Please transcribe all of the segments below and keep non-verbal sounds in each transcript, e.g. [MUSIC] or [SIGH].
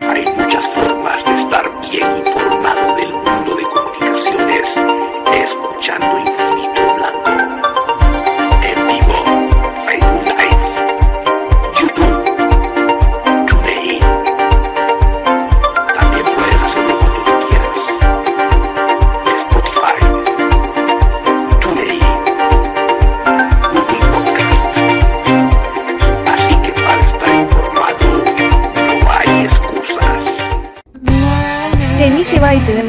Hay muchas formas de estar bien informado del mundo de comunicaciones, escuchando informaciones.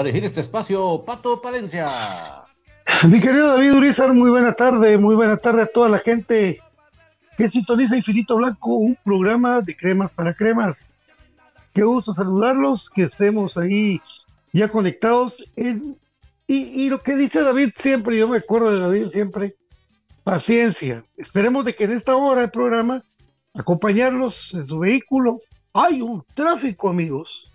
Para elegir este espacio, Pato Palencia. Mi querido David Urizar, muy buena tarde, muy buena tarde a toda la gente que sintoniza Infinito Blanco, un programa de cremas para cremas. Qué gusto saludarlos, que estemos ahí ya conectados. y, y, lo que dice David siempre, yo me acuerdo de David siempre, paciencia. Esperemos de que en esta hora del programa acompañarlos en su vehículo. Hay un tráfico, amigos.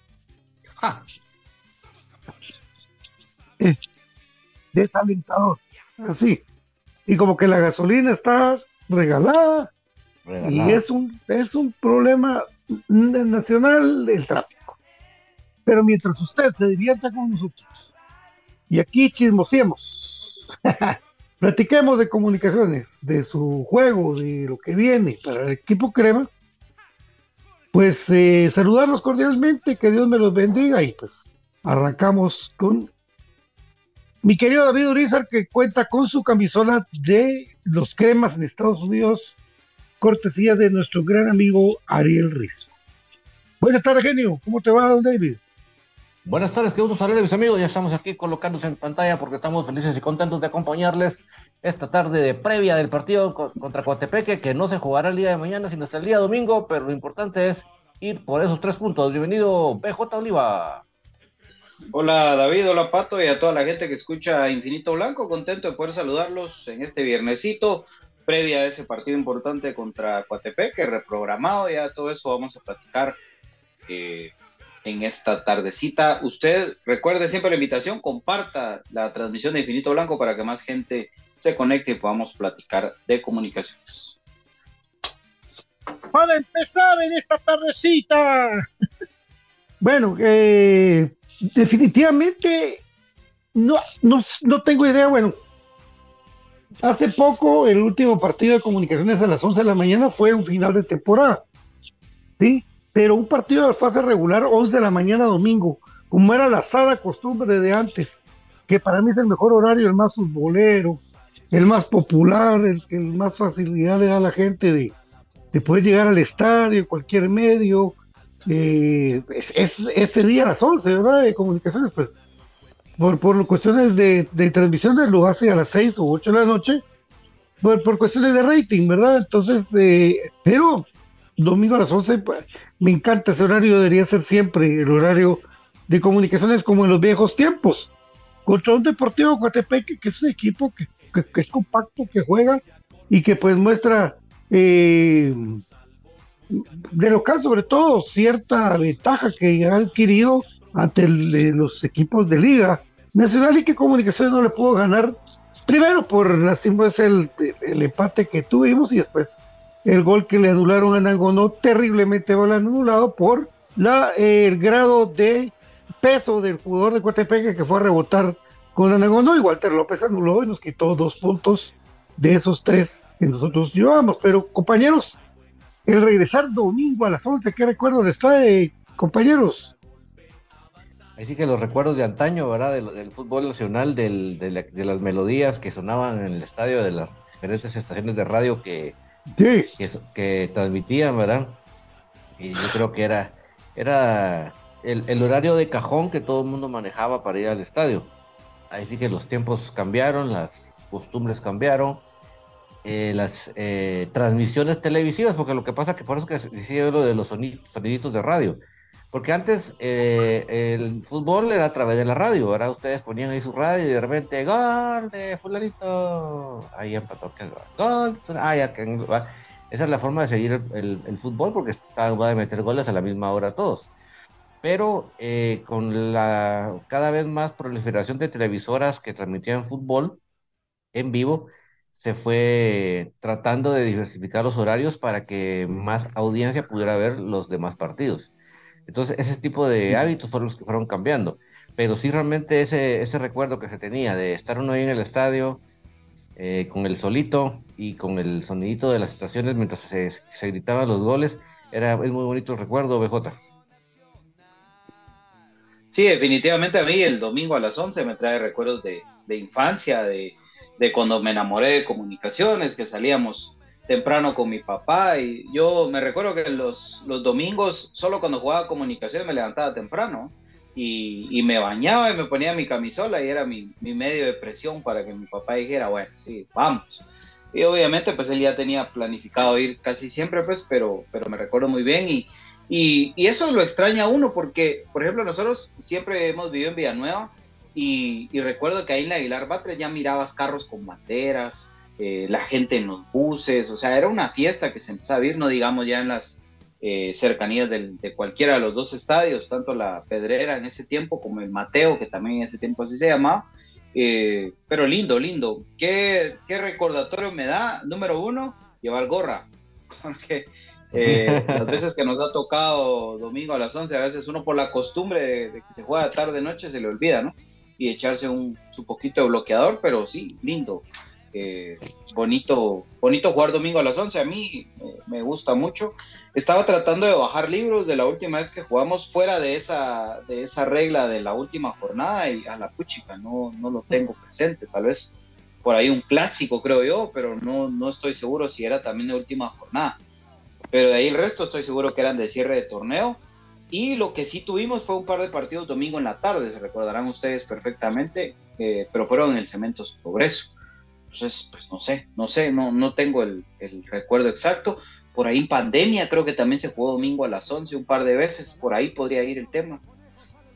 Es desalentador. Así. Y como que la gasolina está regalada. Y es un, es un problema nacional del tráfico. Pero mientras usted se divierta con nosotros y aquí chismosiemos, [LAUGHS] platiquemos de comunicaciones, de su juego, de lo que viene para el equipo Crema, pues eh, saludarlos cordialmente, que Dios me los bendiga y pues arrancamos con mi querido David Urizar que cuenta con su camisola de los cremas en Estados Unidos, cortesía de nuestro gran amigo Ariel Rizzo. Buenas tardes, genio. ¿Cómo te va, don David? Buenas tardes, qué gusto saludarles, mis amigos. Ya estamos aquí colocándose en pantalla porque estamos felices y contentos de acompañarles esta tarde de previa del partido contra Coatepeque, que no se jugará el día de mañana, sino hasta el día domingo, pero lo importante es ir por esos tres puntos. Bienvenido, BJ Oliva. Hola David, hola Pato y a toda la gente que escucha Infinito Blanco, contento de poder saludarlos en este viernesito, previa a ese partido importante contra Coatepeque, reprogramado, ya todo eso vamos a platicar eh, en esta tardecita. Usted recuerde siempre la invitación, comparta la transmisión de Infinito Blanco para que más gente se conecte y podamos platicar de comunicaciones. Para empezar en esta tardecita. [LAUGHS] bueno, eh, definitivamente no, no, no tengo idea. Bueno, hace poco el último partido de comunicaciones a las 11 de la mañana fue un final de temporada. ¿Sí? pero un partido de fase regular 11 de la mañana domingo, como era la sada costumbre de antes, que para mí es el mejor horario, el más futbolero, el más popular, el que más facilidad le da a la gente de, poder llegar al estadio, cualquier medio. Eh, es, ese día a las 11, ¿verdad? De comunicaciones, pues por, por cuestiones de, de transmisiones lo hace a las 6 o 8 de la noche, por, por cuestiones de rating, ¿verdad? Entonces, eh, pero domingo a las 11, pues, me encanta ese horario, debería ser siempre el horario de comunicaciones como en los viejos tiempos. Contra un Deportivo Coatepeque, que es un equipo que, es compacto, que juega y que pues muestra eh, de local sobre todo cierta ventaja que ha adquirido ante los equipos de liga nacional y que comunicaciones no le pudo ganar primero por la es el, el empate que tuvimos y después el gol que le anularon a Nangonó terriblemente mal anulado por la, el grado de peso del jugador de Coatepeque que fue a rebotar con Nangonó y Walter López anuló y nos quitó dos puntos de esos tres que nosotros llevábamos. Pero compañeros, el regresar domingo a las 11, ¿qué recuerdo les trae, compañeros? Así que los recuerdos de antaño, ¿verdad? Del, fútbol nacional, del, de, de, las melodías que sonaban en el estadio de las diferentes estaciones de radio que que, que transmitían, ¿verdad? Y yo creo que era, era el, horario de cajón que todo el mundo manejaba para ir al estadio. Ahí sí que los tiempos cambiaron, las costumbres cambiaron, eh, las eh, transmisiones televisivas, porque lo que pasa que por eso que decía lo de los soniditos de radio. Porque antes eh, el fútbol era a través de la radio, ahora ustedes ponían ahí su radio y de repente, gol de fulanito, ahí empató gol, ah, ya, esa es la forma de seguir el, fútbol porque está, va a meter goles a la misma hora todos. Pero eh, con la cada vez más proliferación de televisoras que transmitían fútbol en vivo, se fue tratando de diversificar los horarios para que más audiencia pudiera ver los demás partidos. Entonces, ese tipo de hábitos fueron los que fueron cambiando. Pero sí, realmente ese, ese recuerdo que se tenía de estar uno ahí en el estadio, eh, con el solito y con el sonidito de las estaciones mientras se, se gritaban los goles, era, es muy bonito el recuerdo, BJ. Sí, definitivamente a mí el domingo a las 11 me trae recuerdos de, de infancia, de, de cuando me enamoré de comunicaciones, que salíamos temprano con mi papá y yo me recuerdo que los, los domingos, solo cuando jugaba comunicación me levantaba temprano y, y, me bañaba y me ponía mi camisola y era mi, mi, medio de presión para que mi papá dijera, bueno, sí, vamos. Y obviamente pues él ya tenía planificado ir casi siempre pues, pero, pero me recuerdo muy bien y, Y, y, eso lo extraña a uno porque, por ejemplo, nosotros siempre hemos vivido en Villanueva y, y recuerdo que ahí en la Aguilar Batres ya mirabas carros con banderas, eh, la gente en los buses, o sea, era una fiesta que se empezaba a vivir, no digamos ya en las eh, cercanías del, de cualquiera de los dos estadios, tanto la Pedrera en ese tiempo como el Mateo, que también en ese tiempo así se llamaba, eh, pero lindo, lindo. ¿Qué, ¿Qué, recordatorio me da? Número uno, llevar gorra, [LAUGHS] porque las veces que nos ha tocado domingo a las 11, a veces uno por la costumbre de que se juega tarde-noche se le olvida, ¿no? Y echarse un, su poquito de bloqueador, pero sí, lindo bonito, bonito jugar domingo a las 11. A mí eh, me gusta mucho. Estaba tratando de bajar libros de la última vez que jugamos fuera de esa, de esa regla de la última jornada y a la puchica no, no lo tengo presente. Tal vez por ahí un clásico, creo yo, pero no, no estoy seguro si era también de última jornada. Pero de ahí el resto estoy seguro que eran de cierre de torneo. Y lo que sí tuvimos fue un par de partidos domingo en la tarde, se recordarán ustedes perfectamente, eh, pero fueron en el Cementos Progreso. Entonces, pues no sé, no sé, no, no tengo el, recuerdo exacto. Por ahí en pandemia creo que también se jugó domingo a las 11 un par de veces, por ahí podría ir el tema.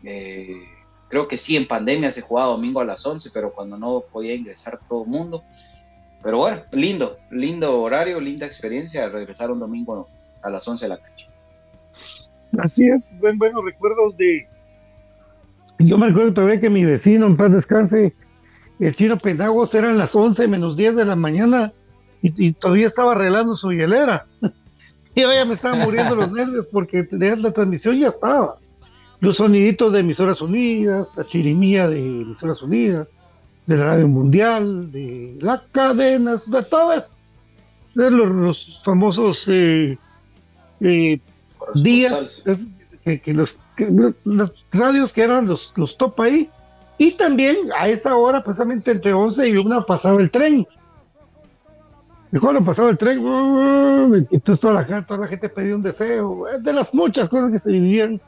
Eh, creo que sí, en pandemia se jugaba domingo a las 11, pero cuando no podía ingresar todo el mundo. Pero bueno, lindo, lindo horario, linda experiencia regresar un domingo a las 11 de la cancha. Así es, buen, buenos recuerdos de... Yo me acuerdo todavía que mi vecino, en paz descanse, el chino Pendagos eran las 11 menos 10 de la mañana y, todavía estaba arreglando su hielera. [LAUGHS] y ya me estaban muriendo los nervios porque la transmisión ya estaba. Los soniditos de emisoras unidas, la chirimía de emisoras unidas, de la radio mundial, de las cadenas, de todo eso. De los, famosos eh, eh, días, que, los, las radios que eran los, los top ahí, y también a esa hora, precisamente entre 11 y 1, pasaba el tren. Y cuando pasaba el tren, entonces toda la, toda la gente pedía un deseo, de las muchas cosas que se vivían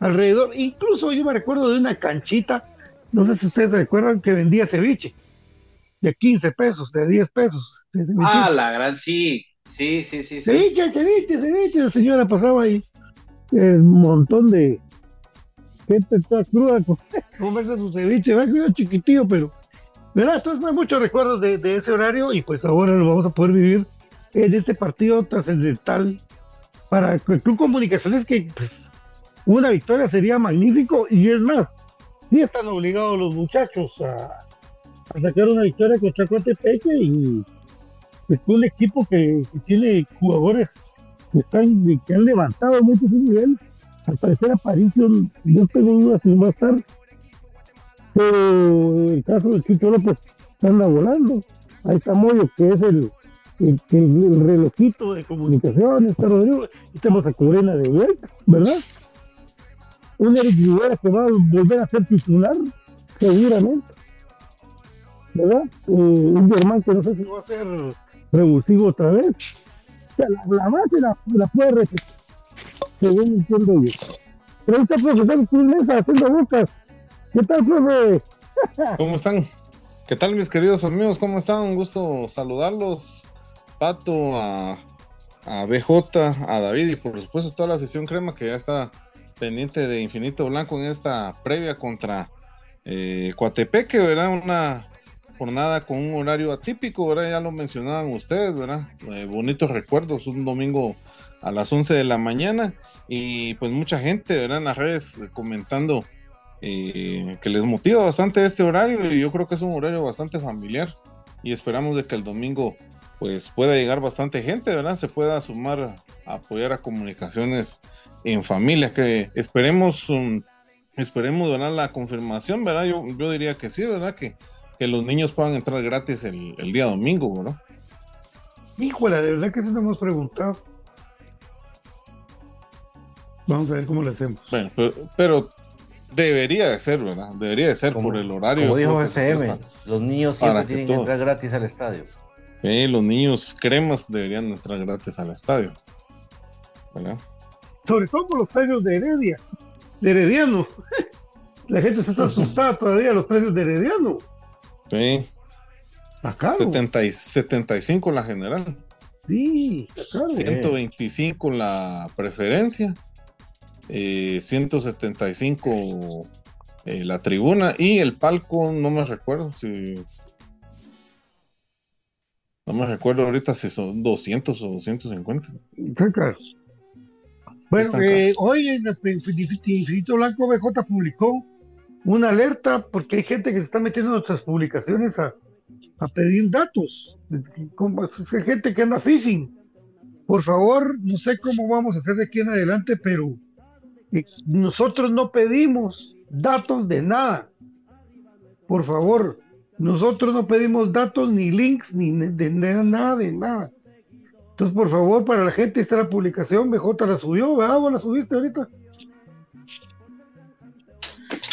alrededor. Incluso yo me recuerdo de una canchita, no sé si ustedes recuerdan, que vendía ceviche, de 15 pesos, de 10 pesos. ah, la gran, sí, sí, sí, sí. Ceviche, ceviche, ceviche, la señora pasaba ahí, un montón de, gente toda cruda, comerse [LAUGHS] su ceviche, va a chiquitillo, pero, ¿verdad? Entonces, hay muchos recuerdos de, ese horario y pues ahora lo vamos a poder vivir en este partido trascendental para el Club Comunicaciones, que pues, una victoria sería magnífico y es más, sí están obligados los muchachos a, sacar una victoria contra Cotepeque y pues un equipo que, tiene jugadores que están que han levantado mucho su nivel al parecer Aparicio, yo tengo dudas si va a estar, pero el caso de Chicho López anda volando. Ahí está Moyo, que es el, el, relojito de comunicación, está Rodrigo, y tenemos a Corena de vuelta, ¿verdad? Un Eric Rivera que va a volver a ser titular, seguramente. ¿Verdad? Eh, un Germán que no sé si va a ser revulsivo otra vez. O sea, la, base la, la puede repetir según entiendo yo. Pero ahí está el profesor haciendo bocas. ¿Qué tal, profe? [LAUGHS] ¿Cómo están? ¿Qué tal, mis queridos amigos? ¿Cómo están? Un gusto saludarlos. Pato, a, a BJ, a David y por supuesto toda la afición crema que ya está pendiente de Infinito Blanco en esta previa contra eh, Coatepeque, ¿verdad? Una jornada con un horario atípico, ¿verdad? Ya lo mencionaban ustedes, ¿verdad? Eh, bonitos recuerdos, un domingo a las 11 de la mañana y pues mucha gente, ¿verdad? En las redes comentando eh, que les motiva bastante este horario y yo creo que es un horario bastante familiar y esperamos de que el domingo pues pueda llegar bastante gente, ¿verdad? Se pueda sumar a apoyar a comunicaciones en familia, que esperemos, um, esperemos, ¿verdad? La confirmación, ¿verdad? Yo, yo diría que sí, ¿verdad? Que, que los niños puedan entrar gratis el, el día domingo, ¿verdad? Híjole, de verdad que eso no hemos preguntado. Vamos a ver cómo lo hacemos. Bueno, pero, debería de ser, ¿verdad? Debería de ser por el horario. Como dijo SM, los niños siempre tienen que entrar gratis al estadio. Sí, los niños cremas deberían entrar gratis al estadio. ¿verdad? Sobre todo por los precios de Heredia, de Herediano. [LAUGHS] La gente se está asustada todavía los precios de Herediano. Sí. Acá. 70 y 75 la general. Sí, acá. 125 la preferencia 175 eh, eh, la tribuna y el palco, no me recuerdo si... No me recuerdo ahorita si son 200 o 250. Bueno, hoy en el Infinito Blanco BJ publicó una alerta porque hay gente que se está metiendo en nuestras publicaciones a, a pedir datos. Hay gente que anda phishing. Por favor, no sé cómo vamos a hacer de aquí en adelante, pero eh, nosotros no pedimos datos de nada. Por favor, nosotros no pedimos datos ni links ni de, nada, de nada. Entonces, por favor, para la gente, está la publicación. BJ la subió, ¿verdad? ¿Vos la subiste ahorita?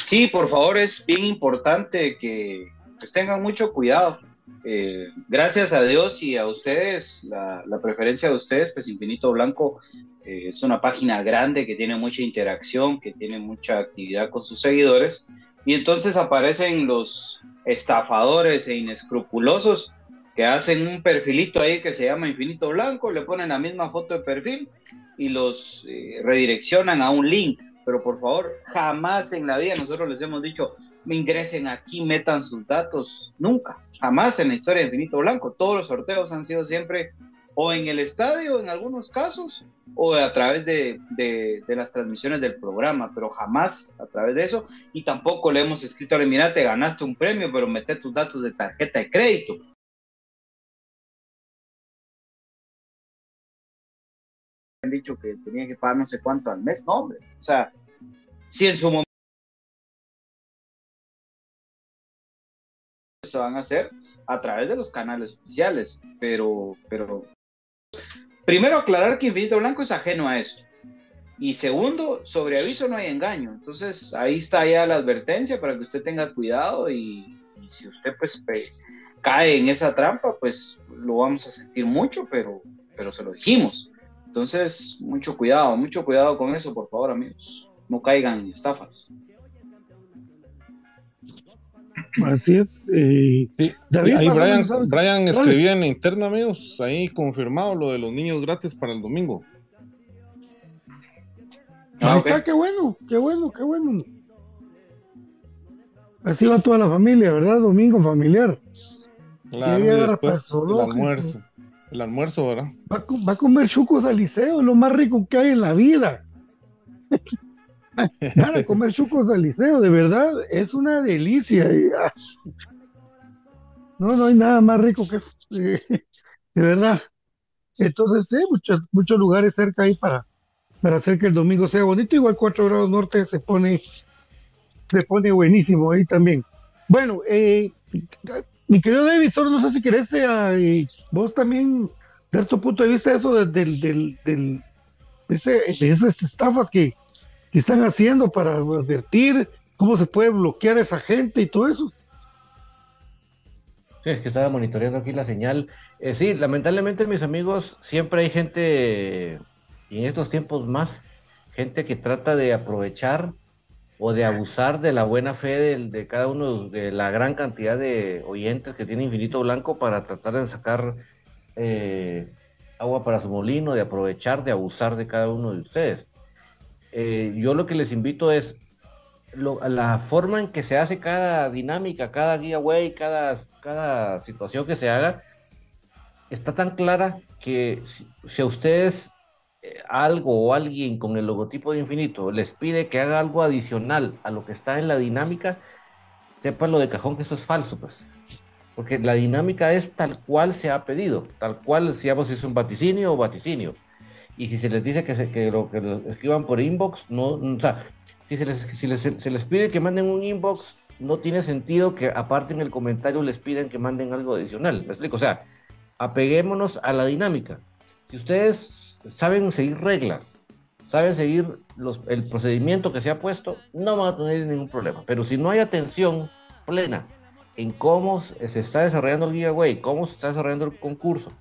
Sí, por favor, es bien importante que pues, tengan mucho cuidado eh, gracias a Dios y a ustedes, la, preferencia de ustedes, pues Infinito Blanco eh, es una página grande que tiene mucha interacción, que tiene mucha actividad con sus seguidores, y entonces aparecen los estafadores e inescrupulosos que hacen un perfilito ahí que se llama Infinito Blanco, le ponen la misma foto de perfil y los eh, redireccionan a un link. Pero por favor, jamás en la vida nosotros les hemos dicho, me ingresen aquí, metan sus datos, nunca jamás en la historia de Infinito Blanco. Todos los sorteos han sido siempre o en el estadio en algunos casos o a través de, las transmisiones del programa, pero jamás a través de eso. Y tampoco le hemos escrito, mira, te ganaste un premio, pero mete tus datos de tarjeta de crédito. Han dicho que tenía que pagar no sé cuánto al mes, no, hombre. O sea, si en su momento se van a hacer a través de los canales oficiales, pero, pero primero aclarar que Infinito Blanco es ajeno a esto. Y segundo, sobre aviso no hay engaño. Entonces ahí está ya la advertencia para que usted tenga cuidado y, si usted pues cae en esa trampa, pues lo vamos a sentir mucho, pero, pero se lo dijimos. Entonces, mucho cuidado, mucho cuidado con eso, por favor, amigos. No caigan en estafas. Así es. Eh, ahí Brian, escribía en la interna, amigos, ahí confirmado lo de los niños gratis para el domingo. ahí está, qué bueno, qué bueno, qué bueno. Así va toda la familia, ¿verdad? Domingo familiar. Claro, y después el almuerzo. El almuerzo, ¿verdad? Va, va a comer chucos al liceo, lo más rico que hay en la vida. [LAUGHS] Para comer chucos al liceo, de verdad, es una delicia. Ah, no, no hay nada más rico que eso, de verdad. Entonces, sí, muchos, muchos lugares cerca ahí para, para hacer que el domingo sea bonito. Igual 4 grados norte se pone, se pone buenísimo ahí también. Bueno, eh, mi querido David, solo no sé si querés eh, vos también ver tu punto de vista eso del, del, del, de esas estafas que, ¿Qué están haciendo para advertir cómo se puede bloquear a esa gente y todo eso? Sí, es que estaba monitoreando aquí la señal. Eh, sí, lamentablemente, mis amigos, siempre hay gente, y en estos tiempos más, gente que trata de aprovechar o de abusar de la buena fe de, cada uno, de la gran cantidad de oyentes que tiene Infinito Blanco para tratar de sacar eh, agua para su molino, de aprovechar, de abusar de cada uno de ustedes. Eh, yo lo que les invito es la forma en que se hace cada dinámica, cada giveaway, cada, cada situación que se haga, está tan clara que si, a ustedes eh, algo o alguien con el logotipo de infinito les pide que haga algo adicional a lo que está en la dinámica, sepan lo de cajón que eso es falso, pues. Porque la dinámica es tal cual se ha pedido, tal cual, digamos, si es un vaticinio o vaticinio y si se les dice que, se, que, lo, que lo escriban por inbox, no, o sea, si, se les, si les, se les pide que manden un inbox, no tiene sentido que aparte en el comentario les pidan que manden algo adicional. ¿Me explico? O sea, apeguémonos a la dinámica. Si ustedes saben seguir reglas, saben seguir los, el procedimiento que se ha puesto, no van a tener ningún problema. Pero si no hay atención plena en cómo se está desarrollando el giveaway, cómo se está desarrollando el concurso,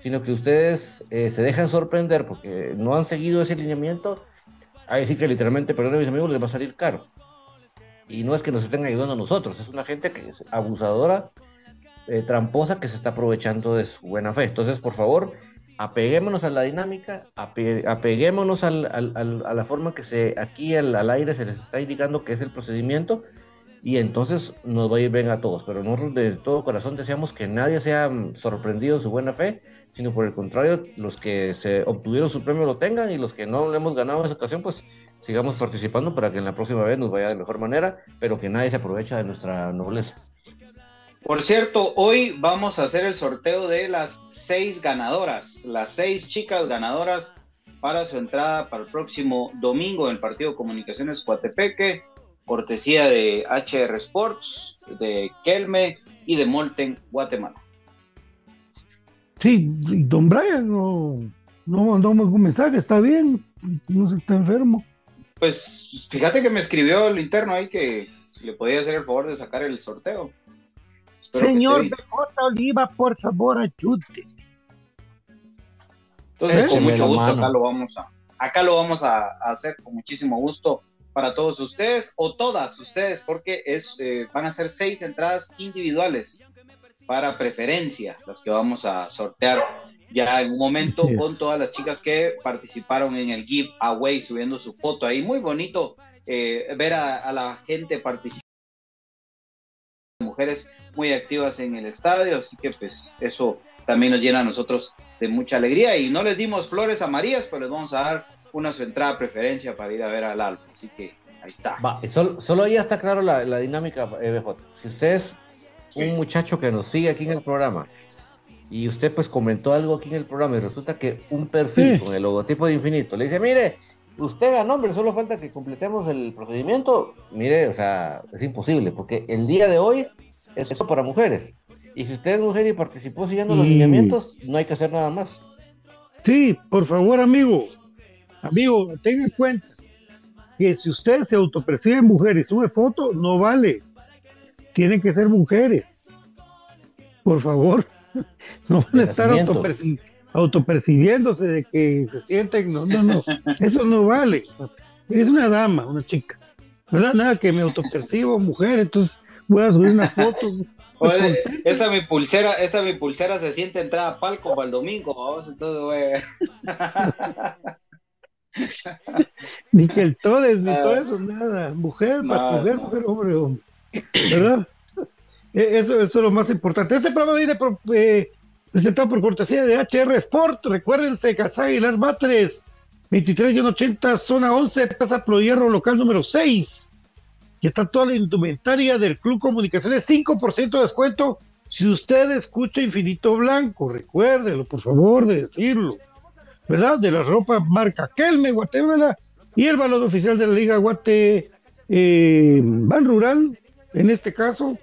sino que ustedes eh, se dejan sorprender porque no han seguido ese lineamiento, ahí sí que literalmente, perdón mis amigos, les va a salir caro. Y no es que nos estén ayudando a nosotros, es una gente que es abusadora, eh, tramposa, que se está aprovechando de su buena fe. Entonces, por favor, apeguémonos a la dinámica, apeguémonos a la forma que se aquí al, al, aire se les está indicando que es el procedimiento y entonces nos va a ir bien a todos. Pero nosotros de todo corazón deseamos que nadie sea sorprendido en su buena fe, sino por el contrario, los que se obtuvieron su premio lo tengan y los que no lo hemos ganado en esa ocasión, pues sigamos participando para que en la próxima vez nos vaya de mejor manera, pero que nadie se aproveche de nuestra nobleza. Por cierto, hoy vamos a hacer el sorteo de las seis ganadoras, las seis chicas ganadoras para su entrada para el próximo domingo en el partido Comunicaciones Coatepeque, cortesía de HR Sports, de Kelme y de Molten, Guatemala. Sí, don Brian no, no mandó un mensaje, está bien, no se está enfermo. Pues fíjate que me escribió el interno ahí que le podía hacer el favor de sacar el sorteo. Señor BJ Oliva, por favor, ayúde. Entonces, con mucho gusto, acá lo vamos a, acá lo vamos a, hacer con muchísimo gusto para todos ustedes o todas ustedes, porque es, eh, van a ser seis entradas individuales para preferencia, las que vamos a sortear ya en un momento con todas las chicas que participaron en el giveaway, subiendo su foto ahí. Muy bonito eh, ver a, a, la gente participar mujeres muy activas en el estadio, así que pues eso también nos llena a nosotros de mucha alegría y no les dimos flores amarillas, pues les vamos a dar una su entrada preferencia para ir a ver al Alfa, así que ahí está. solo, solo ya está claro la, dinámica, BJ. Si usted un muchacho que nos sigue aquí en el programa y usted pues comentó algo aquí en el programa y resulta que un perfil con el logotipo de infinito le dice, mire, usted ganó, hombre, solo falta que completemos el procedimiento. Mire, o sea, es imposible, porque el día de hoy es eso para mujeres. Y si usted es mujer y participó siguiendo los lineamientos, no hay que hacer nada más. Sí, por favor, amigo. Amigo, tenga en cuenta que si usted se autopercibe mujer y sube foto, no vale. Tienen que ser mujeres. Por favor. [LAUGHS] No van a estar autopercibiéndose de que se sienten. No, no, no. [LAUGHS] Eso no vale. Es una dama, una chica. ¿Verdad? Nada que me autopercibo mujer, entonces voy a subir una foto. esta mi pulsera, esta mi pulsera se siente entrada a palco para el domingo, vamos, entonces [LAUGHS] ni que el todes, ni todo eso, nada. Mujer, mujer, mujer, hombre, hombre. ¿Verdad? E, eso, es lo más importante. Este programa viene eh, presentado por cortesía de HR Sport. Recuérdense, Casa Aguilar Matres, 23 y 80, zona 11, Plaza Hierro, local número 6 y está toda la indumentaria del Club Comunicaciones, 5% de descuento si usted escucha Infinito Blanco, recuérdelo, por favor, de decirlo, ¿verdad? De la ropa marca Kelme, Guatemala, y el balón oficial de la Liga Guate eh, Ban Rural, en este caso,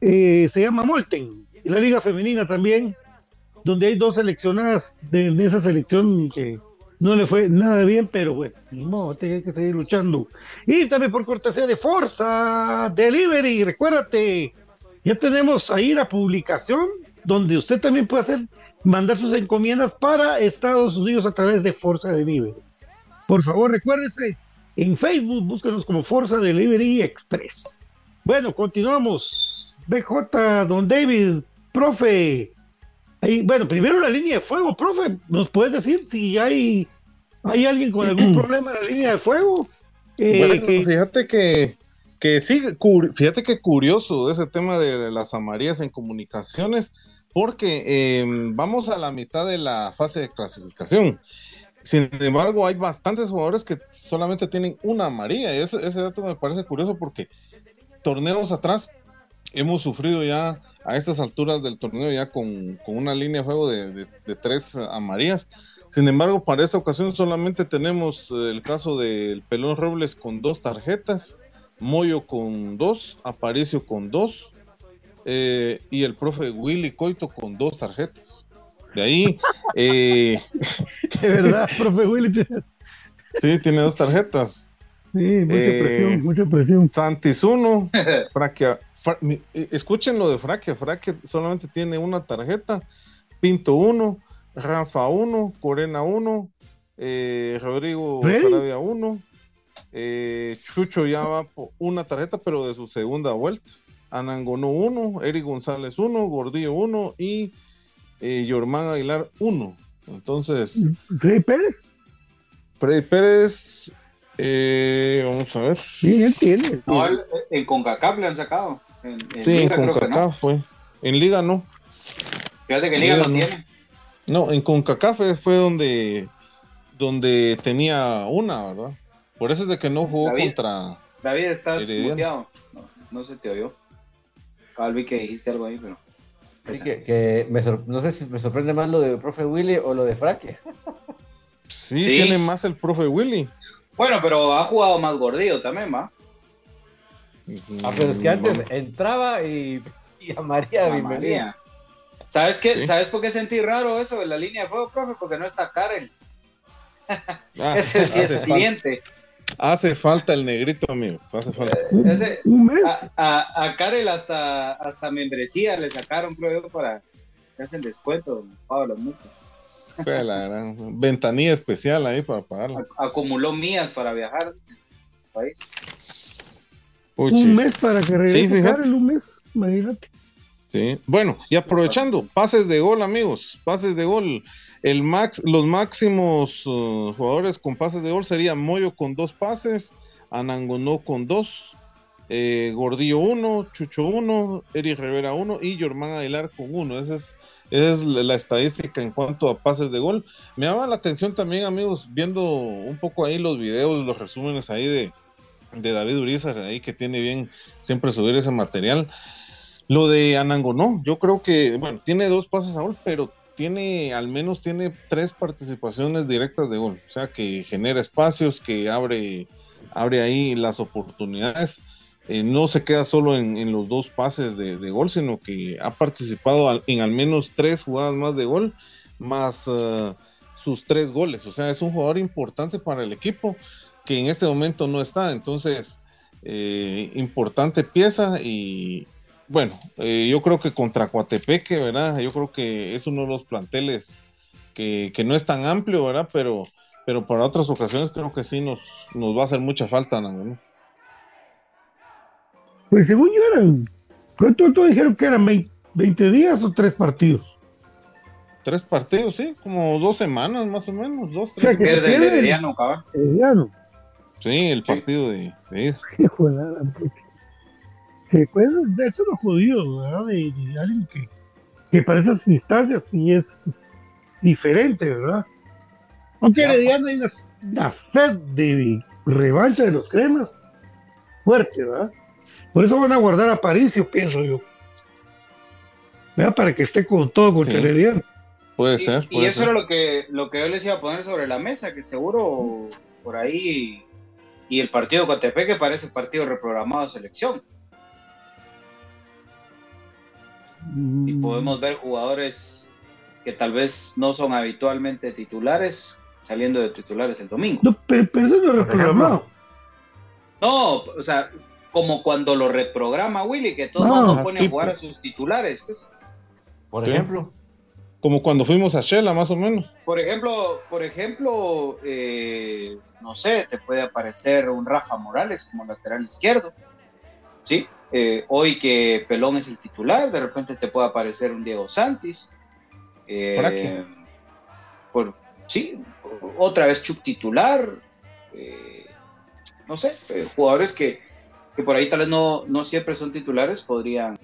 eh, se llama Molten, y la Liga Femenina también, donde hay dos seleccionadas de, de esa selección que no le fue nada bien, pero bueno, ni modo, tiene que seguir luchando. Y también por cortesía de Forza Delivery, recuérdate, ya tenemos ahí la publicación donde usted también puede hacer, mandar sus encomiendas para Estados Unidos a través de Forza Delivery. Por favor, recuérdese, en Facebook búsquenos como Forza Delivery Express. Bueno, continuamos. BJ, don David, profe. Ahí, bueno, primero la línea de fuego, profe. ¿Nos puedes decir si hay, hay alguien con algún [CLEARS THROAT] problema en la línea de fuego? Eh, fíjate que, que sí, fíjate que curioso ese tema de las amarillas en comunicaciones, porque em, vamos a la mitad de la fase de clasificación. Sin embargo, hay bastantes jugadores que solamente tienen una amarilla, y ese, dato me parece curioso porque torneos atrás hemos sufrido ya a estas alturas del torneo ya con, una línea de juego de, de tres amarillas. Sin embargo, para esta ocasión solamente tenemos eh, el caso del Pelón Robles con dos tarjetas, Moyo con dos, Aparicio con dos eh, y el profe Willy Coito con dos tarjetas. De ahí. Eh, [LAUGHS] de verdad, profe Willy. [LAUGHS] sí, tiene dos tarjetas. Sí, mucha presión, mucha presión. Santis uno, [LAUGHS] Fraquia. escuchen lo de Fraquia. Fraquia solamente tiene una tarjeta. Pinto uno, Rafa 1, Corena 1, eh, Rodrigo Sarabia 1, eh, Chucho ya va por una tarjeta, pero de su segunda vuelta. Anangonó 1, Eric González 1, Gordillo 1 y eh, Yormán Aguilar 1. Entonces. Freddy Pérez. Freddy Pérez. Eh, vamos a ver. Sí, él tiene. No, en CONCACAF le han sacado. En, sí, en CONCACAF fue. En Liga no. Fíjate que en Liga, no tiene. No, en CONCACAF fue donde, donde tenía una, ¿verdad? Por eso es de que no jugó contra. David, estás muteado. No, no se te oyó. Calvi, que dijiste algo ahí, pero. Sí, que, no sé si me sorprende más lo de profe Willy o lo de Fraque. Sí, tiene más el profe Willy. Bueno, pero ha jugado más gordillo también, ¿va? Ah, pero es que antes entraba y, y a María bienvenida. ¿Sabes qué? ¿Sabes por qué sentí raro eso de la línea de fuego, profe? Porque no está Karen. [LAUGHS] Ah, ese sí es el siguiente. Hace falta el negrito, amigos. Hace falta. Eh, a, a, Karel hasta, hasta membresía le sacaron, creo yo, para que hacen descuento, pago las multas. ventanilla especial ahí para pagarla. Acumuló mías para viajar a su país. un mes para que regrese sí, un mes, imagínate. Sí. Bueno, y aprovechando, pases de gol, amigos, pases de gol. El max, los máximos uh, jugadores con pases de gol serían Moyo con dos pases, Anangonó con dos, eh, Gordillo uno, Chucho uno, Eric Rivera uno y Germán Aguilar con uno. Esa es, la estadística en cuanto a pases de gol. Me llama la atención también, amigos, viendo un poco ahí los videos, los resúmenes ahí de, de David Urizar, ahí que tiene bien siempre subir ese material. Lo de Anangonó, yo creo que, bueno, tiene dos pases a gol, pero tiene, al menos tiene tres participaciones directas de gol, o sea que genera espacios, que abre, abre ahí las oportunidades. Eh, no se queda solo en, los dos pases de, gol, sino que ha participado en al menos tres jugadas más de gol, más eh, sus tres goles. O sea, es un jugador importante para el equipo que en este momento no está. Entonces, eh, importante pieza y, bueno, yo creo que contra Coatepeque, ¿verdad? Yo creo que es uno de los planteles que, no es tan amplio, ¿verdad? Pero, pero para otras ocasiones creo que sí nos, nos va a hacer mucha falta, ¿no? Pues según yo eran, ¿cuánto, dijeron que eran 20, días o tres partidos? Tres partidos, sí, como dos semanas más o menos, dos, tres. O sea, el Herediano, cabrón. Sí, el partido de, de [LAUGHS] que pues eso lo jodido, ¿verdad? De, alguien que, que, para esas instancias sí es diferente, ¿verdad? Aunque Herediano hay una, sed de revancha de los cremas fuerte, ¿verdad? Por eso van a guardar a Paricio, pienso yo. ¿Verdad? Para que esté con todo contra sí. Puede ser. y eso era lo que, lo que yo les iba a poner sobre la mesa, que seguro por ahí y el partido con que parece partido reprogramado de selección. y mm. podemos ver jugadores que tal vez no son habitualmente titulares saliendo de titulares el domingo. No, pero, eso no es reprogramado. No, o sea, como cuando lo reprograma Willy, que todo el mundo pone a jugar a sus titulares, pues. Por ejemplo. Como cuando fuimos a Shela, más o menos. Por ejemplo, por ejemplo, eh, no sé, te puede aparecer un Rafa Morales como lateral izquierdo, ¿sí? Eh, hoy que Pelón es el titular, de repente te puede aparecer un Diego Santis. Eh, por, sí, otra vez Chuck titular. Eh, no sé, jugadores que, por ahí tal vez no, no siempre son titulares podrían,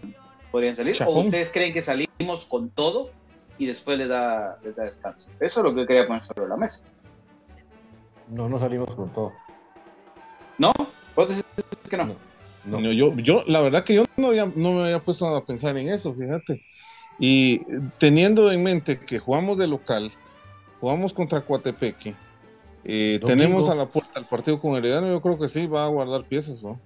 podrían salir. ¿O ustedes creen que salimos con todo y después le da, les da descanso? Eso es lo que quería poner sobre la mesa. No, no salimos con todo. ¿No? ¿Vos decir que no? yo, yo, la verdad que yo no, no me había puesto a pensar en eso, fíjate. Y teniendo en mente que jugamos de local, jugamos contra Coatepeque, eh, tenemos a la puerta el partido con Heredano, yo creo que sí va a guardar piezas, ¿no?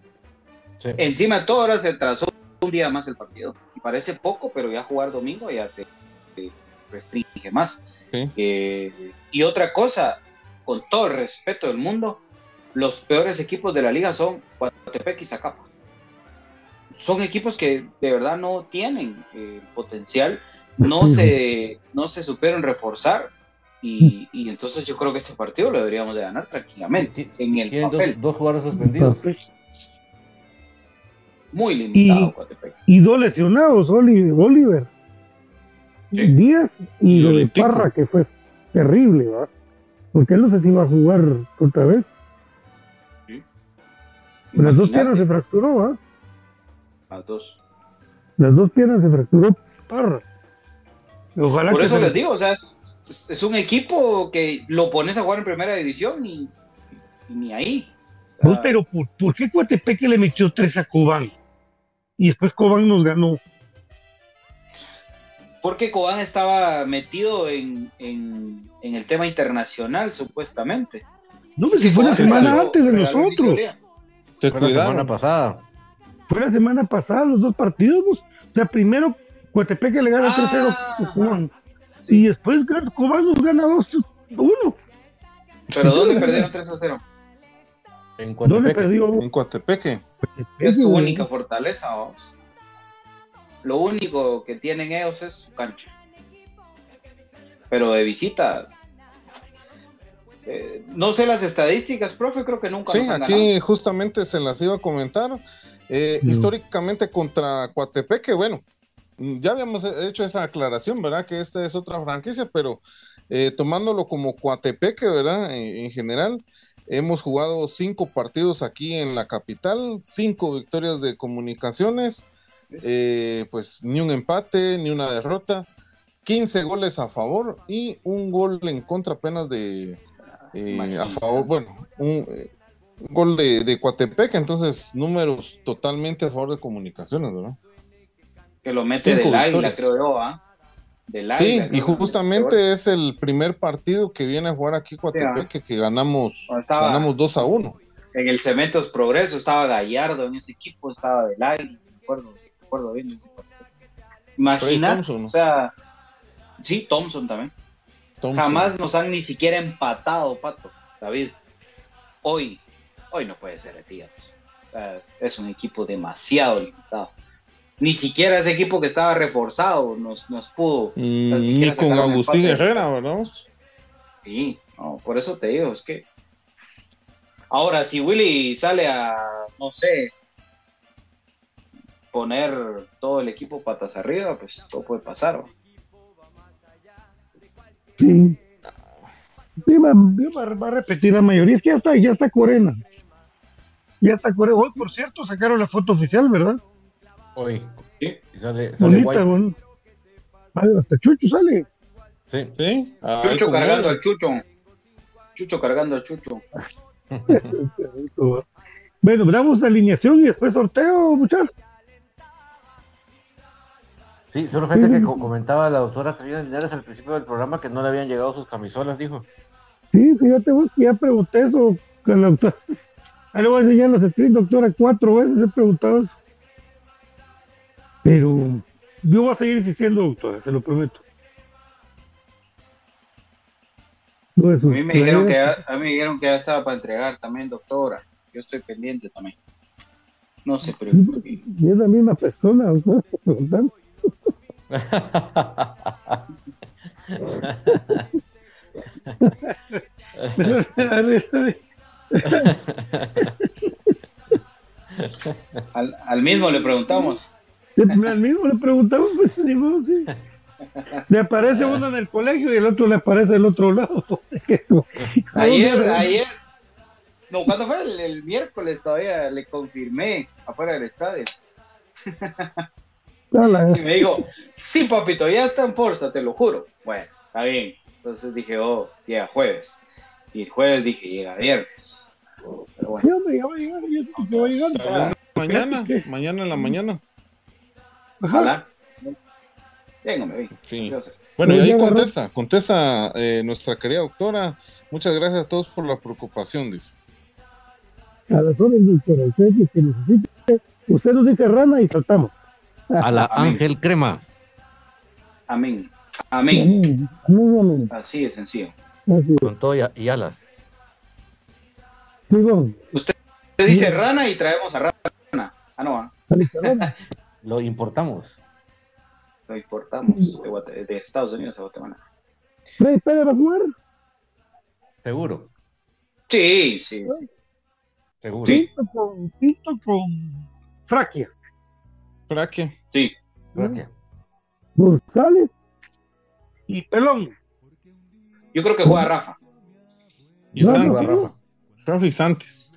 Encima de todo, ahora se trazó un día más el partido. Y parece poco, pero ya jugar domingo ya te, restringe más. Eh, y otra cosa, con todo el respeto del mundo, los peores equipos de la liga son Coatepec y Zacapa. Son equipos que de verdad no tienen eh, potencial, no se, no se supieron reforzar y, entonces yo creo que este partido lo deberíamos de ganar tranquilamente en el papel. Dos, jugadores suspendidos. Muy limitado y, Y dos lesionados, Oliver, Díaz y de Parra que fue terrible, ¿va? Porque él no sé si va a jugar otra vez. Sí. Las dos piernas se fracturó, ¿va? Las dos. Las dos piernas se fracturó Parra. Ojalá Por eso les digo, o sea, es, un equipo que lo pones a jugar en primera división y, ni ahí. pero ¿por, ¿por qué Coatepeque le metió tres a Cobán? Y después Cobán nos ganó porque Cobán estaba metido en, el tema internacional, supuestamente. No, pero si fue la semana antes de nosotros. Se fue la semana pasada. Fue la semana pasada, los dos partidos. Pues. O sea, primero Coatepeque le gana 3-0 a Cobán. Y después Cobán nos gana 2-1. ¿Pero dónde perdieron 3-0? En Coatepeque. En Coatepeque. Es su única fortaleza, vamos. Lo único que tienen ellos es su cancha. Pero de visita, eh, no sé las estadísticas, profe, creo que nunca. Sí, aquí justamente se las iba a comentar. Eh, históricamente contra Coatepeque, bueno, ya habíamos hecho esa aclaración, ¿verdad? Que esta es otra franquicia, pero eh, tomándolo como Coatepeque, ¿verdad? En, en, general, hemos jugado cinco partidos aquí en la capital, cinco victorias de comunicaciones, eh, pues ni un empate, ni una derrota, 15 goles a favor y un gol en contra apenas de eh, a favor, bueno, un, eh, gol de, de Coatepec, entonces números totalmente a favor de comunicaciones, ¿verdad? Que lo mete del águila, creo yo, ¿ah? Sí, y justamente es el primer partido que viene a jugar aquí Coatepec que, ganamos, ganamos 2 a 1. En el Cementos Progreso estaba Gallardo en ese equipo, estaba del águila, me acuerdo recuerdo bien Imagina, o sea, sí, Thompson también. Jamás nos han ni siquiera empatado, Pato, David. Hoy, hoy no puede ser, tío. es un equipo demasiado limitado. Ni siquiera ese equipo que estaba reforzado nos, nos pudo. Mm, ni con Agustín Herrera, ¿verdad? Sí, no, por eso te digo, es que. Ahora, si Willy sale a, no sé, poner todo el equipo patas arriba, pues todo puede pasar. Sí. va, a repetir la mayoría. Es que ya está, ya está Corena. Ya está Corena. Hoy, por cierto, sacaron la foto oficial, ¿verdad? Hoy. Sí. sale, sale Bonita, bueno. hasta Chucho sale. Sí. ¿Sí? Chucho cargando al Chucho. Chucho cargando al Chucho. [LAUGHS] bueno, damos la alineación y después sorteo, muchachos. Sí, solo gente que comentaba la doctora Karina Linares al principio del programa que no le habían llegado sus camisolas, dijo. Sí, fíjate vos que ya pregunté eso con la doctora. [LAUGHS] Ahí le voy a enseñar los escritos, doctora, cuatro veces he preguntado eso. Pero yo voy a seguir insistiendo, doctora, se lo prometo. a, mí me dijeron que ya, a mí me dijeron que ya estaba para entregar también, doctora. Yo estoy pendiente también. No sé, pero... Y es la misma persona, preguntando. [LAUGHS] al, al, mismo le preguntamos. Al mismo le preguntamos, pues, sí. Le aparece uno en el colegio y el otro le aparece del otro lado. [LAUGHS] ayer, ayer, no, cuando fue el, el miércoles todavía le confirmé afuera del estadio. Y me dijo, sí, papito, ya está en fuerza, te lo juro. Bueno, está bien. Entonces dije, oh, llega jueves. Y el jueves dije, llega viernes. Pero bueno. Sí, hombre, ya va a llegar, ya va a llegar. Mañana, mañana en la mañana. Ojalá. Venga, me Sí. Bueno, y ahí contesta, contesta eh, nuestra querida doctora. Muchas gracias a todos por la preocupación, dice. A las órdenes, doctora, usted que necesite. Usted nos dice rana y saltamos. A la Ángel Crema. Amén. Amén. Así es sencillo. Con todo y, alas. Sí, bueno. Usted dice rana y traemos a rana. Ah, no. ¿ah? [LAUGHS] Lo importamos. Lo importamos de, Estados Unidos a Guatemala. ¿Freddy Pérez va a jugar? Seguro. Sí, sí, sí. Seguro. Pinto con, pinto con Fraquia. Fraque. Sí. González y Pelón. Yo creo que juega Rafa. Y Santos. Rafa y Santos.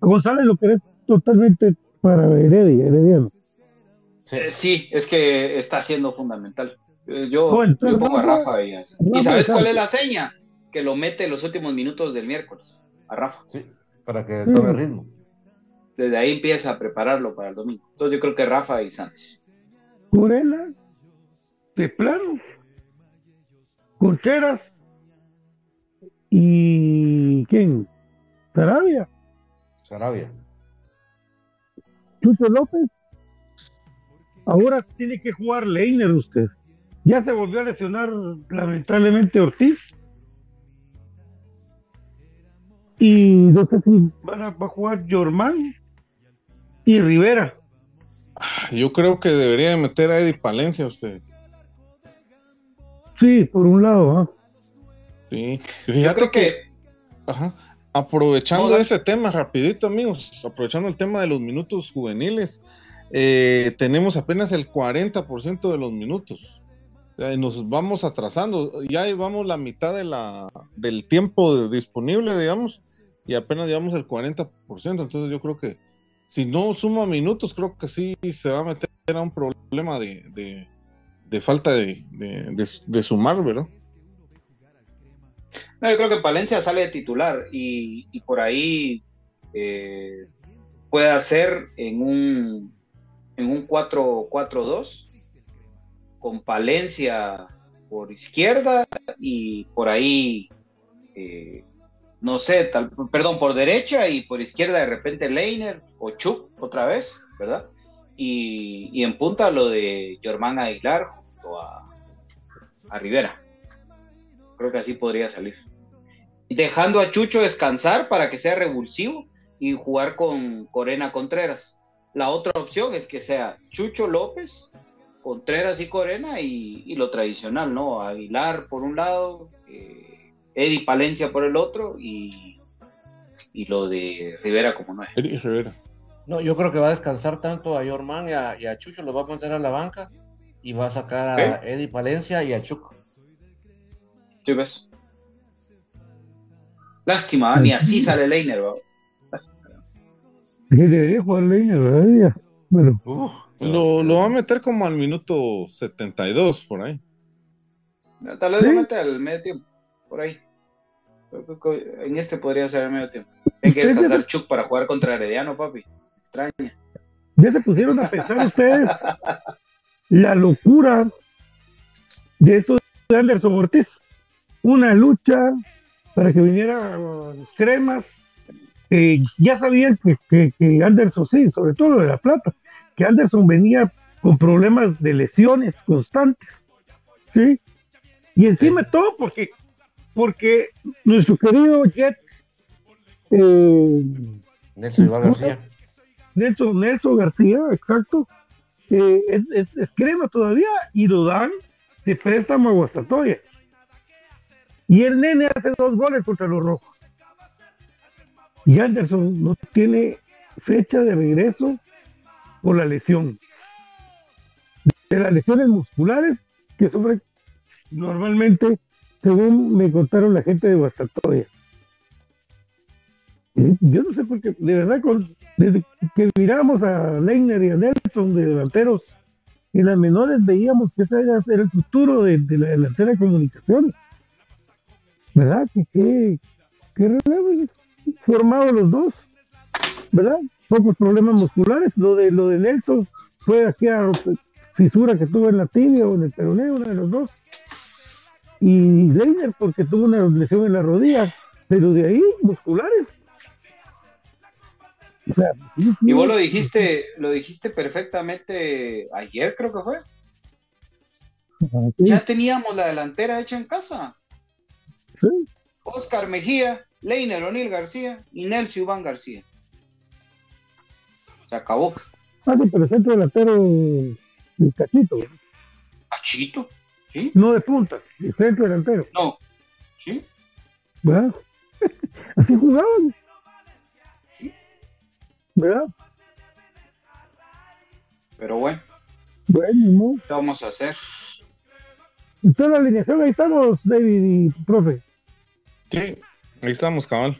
González lo querés totalmente para Heredia, Herediano. Eh, sí, es que está siendo fundamental. Eh, yo, yo pongo a Rafa y, ¿Y sabes cuál es la seña? Que lo mete en los últimos minutos del miércoles, a Rafa. Sí, para que tome ritmo. Desde ahí empieza a prepararlo para el domingo. Entonces yo creo que Rafa y Santos. Morena, de plano. Contreras y ¿quién? Sarabia. Sarabia. Chucho López. Ahora tiene que jugar Leiner usted. Ya se volvió a lesionar lamentablemente Ortiz. Y no sé si van a, va a jugar Jormán y Rivera. Yo creo que debería meter a Eddie Palencia ustedes. Sí, por un lado, ¿ah? Sí. Fíjate que, aprovechando ese tema rapidito, amigos, aprovechando el tema de los minutos juveniles, eh, tenemos apenas el 40% de los minutos. nos vamos atrasando, ya llevamos la mitad del tiempo disponible, digamos, y apenas llevamos el 40%, entonces yo creo que si no suma minutos, creo que sí se va a meter a un problema de, falta de, sumar, ¿verdad? No, yo creo que Palencia sale de titular y, por ahí eh, puede hacer en un, en un 4-4-2 con Palencia por izquierda y por ahí eh, no sé, tal, perdón, por derecha y por izquierda de repente Leiner o Chuck otra vez, ¿verdad? Y, en punta lo de Germán Aguilar junto a, a Rivera. Creo que así podría salir. Y dejando a Chucho descansar para que sea revulsivo y jugar con Corena Contreras. La otra opción es que sea Chucho López, Contreras y Corena y, lo tradicional, ¿no? Aguilar por un lado, eh, Eddie Palencia por el otro y, y lo de Rivera como no es. Eddie Rivera. No, yo creo que va a descansar tanto a Yorman y a, Chucho, lo va a poner a la banca y va a sacar a Eddie Palencia y a Chuco. ¿Sí ves? Lástima, ni así sale Leiner, vamos. Debería jugar Leiner, ¿verdad? Bueno. lo, lo, va a meter como al minuto 72, por ahí. Tal vez lo mete al medio tiempo, por ahí. En este podría ser el medio tiempo. Hay que descansar Chuck para jugar contra Herediano, papi. Extraña. Ya se pusieron a pensar ustedes [LAUGHS] la locura de esto de Anderson Ortiz. Una lucha para que viniera cremas. Ya sabían que, que, Anderson, sí, sobre todo lo de la plata, que Anderson venía con problemas de lesiones constantes. ¿sí? Y encima todo porque porque nuestro querido Jet eh, Nelson García. Nelson, Nelson García, exacto, eh, es, crema todavía y lo dan de préstamo a Guastatoya. Y el nene hace dos goles contra los rojos. Y Anderson no tiene fecha de regreso por la lesión. De las lesiones musculares que sufre normalmente según me contaron la gente de Guastatoya. Yo no sé por qué, de verdad, desde que miramos a Leiner y a Nelson de delanteros en las menores veíamos que ese era el futuro de, la delantera de comunicaciones. ¿Verdad? Que, que, que formados los dos, ¿verdad? Pocos problemas musculares. Lo de, lo de Nelson fue aquella fisura que tuvo en la tibia o en el peroneo, uno de los dos y Leiner porque tuvo una lesión en la rodilla, pero de ahí musculares. y vos lo dijiste, lo dijiste perfectamente ayer, creo que fue. Ah, ya teníamos la delantera hecha en casa. Oscar Mejía, Leiner O'Neill García y Nelson Iván García. Se acabó. Ah, pero el centro delantero el cachito. ¿Cachito? No de punta, de centro delantero. No. ¿Sí? ¿Verdad? [LAUGHS] Así jugaban. ¿Verdad? Pero bueno. Bueno, ¿Qué vamos a hacer? Toda la alineación, ahí estamos, David y profe. Sí, ahí estamos, cabal.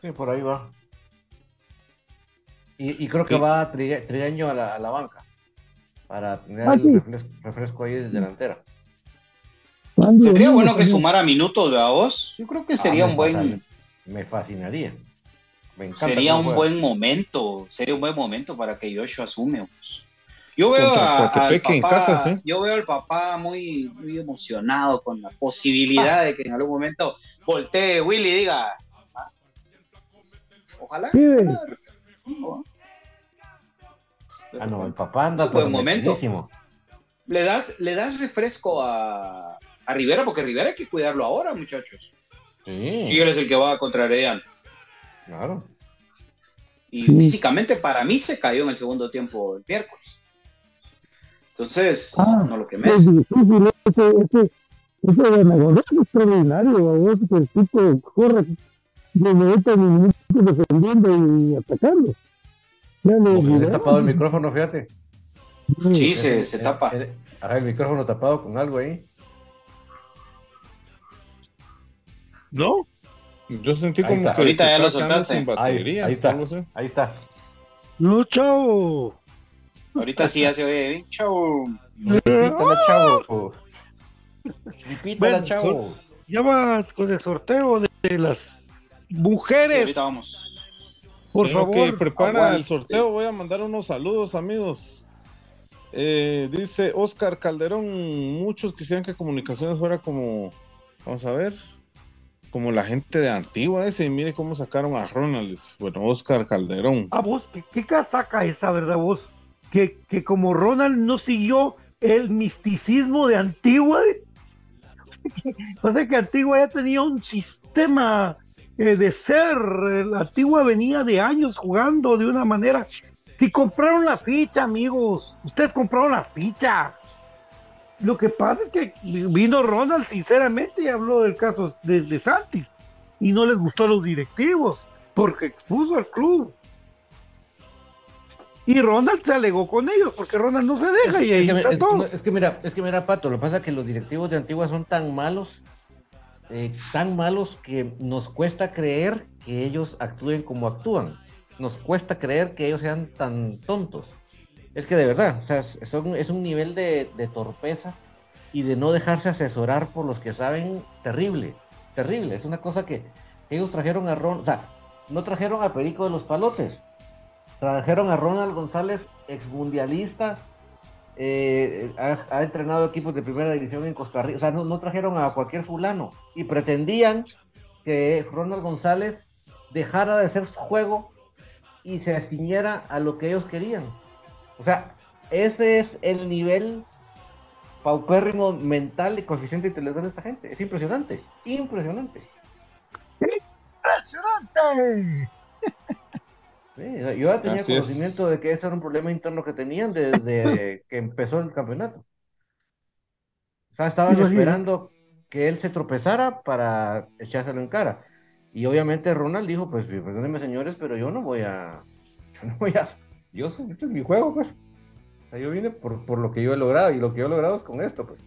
Sí, por ahí va. Y, creo que va Trigueño a la, a la banca para tener ah, el refresco, ahí de delantera. Sería bueno que sumara minutos de a vos. Yo creo que sería ah, un buen. Me fascinaría. sería un buen momento. Sería un buen momento para que Joshua asume. Yo veo a, al papá, yo veo al papá muy, muy emocionado con la posibilidad de que en algún momento voltee Willy y diga, ah, ojalá. Ah, no, el papá anda por buen momento. Le das, le das refresco a, a Rivera, porque Rivera hay que cuidarlo ahora, muchachos. Sí. Si él es el que va contra Arellano. Claro. Y físicamente para mí se cayó en el segundo tiempo el miércoles. Entonces, ah, no lo quemes. Es difícil, ese, ese, ese ganador es extraordinario, es que el tipo corre de 90 minutos defendiendo y atacando. Ya tapado el micrófono, fíjate. Sí, se, se tapa. El, el, micrófono tapado con algo ahí. ¿No? Yo sentí como que ahorita ya lo soltaste. Sin batería, ahí, está, ahí está. No, chao. Ahorita sí ya se oye bien. Chao. Repítala, chao. Repítala, chao. Ya va con el sorteo de las mujeres. ahorita vamos. Por favor. Que prepara el sorteo. Voy a mandar unos saludos, amigos. Eh, dice Oscar Calderón, muchos quisieran que comunicaciones fuera como, vamos a ver, como la gente de Antigua ese, y mire cómo sacaron a Ronald, bueno, Oscar Calderón. A vos, ¿qué, casaca esa, verdad, vos? Que, que como Ronald no siguió el misticismo de Antigua, [LAUGHS] o sea que Antigua ya tenía un sistema eh, de ser, la Antigua venía de años jugando de una manera. Si compraron la ficha, amigos, ustedes compraron la ficha. Lo que pasa es que vino Ronald sinceramente y habló del caso de, de Santis y no les gustó a los directivos porque expuso al club. Y Ronald se alegó con ellos porque Ronald no se deja y ahí está todo. Es que mira, es que mira, Pato, lo que pasa es que los directivos de Antigua son tan malos, eh, tan malos que nos cuesta creer que ellos actúen como actúan. Nos cuesta creer que ellos sean tan tontos. Es que de verdad, o sea, es un nivel de, torpeza y de no dejarse asesorar por los que saben terrible, terrible. Es una cosa que ellos trajeron a Ron, o sea, no trajeron a Perico de los Palotes, trajeron a Ronald González, exmundialista, eh, ha, entrenado equipos de primera división en Costa Rica, o sea, no, trajeron a cualquier fulano y pretendían que Ronald González dejara de hacer su juego y se ciñera a lo que ellos querían. O sea, ese es el nivel paupérrimo mental y coeficiente intelectual de esta gente. Es impresionante, impresionante. ¡Impresionante! Yo ya tenía conocimiento de que ese era un problema interno que tenían desde [LAUGHS] que empezó el campeonato. O sea, estaban esperando que él se tropezara para echárselo en cara. Y obviamente Ronald dijo, pues perdónenme señores, pero yo no voy a, yo no voy a yo sé, este es mi juego, pues. yo vine por, lo que yo he logrado y lo que yo he logrado es con esto, pues.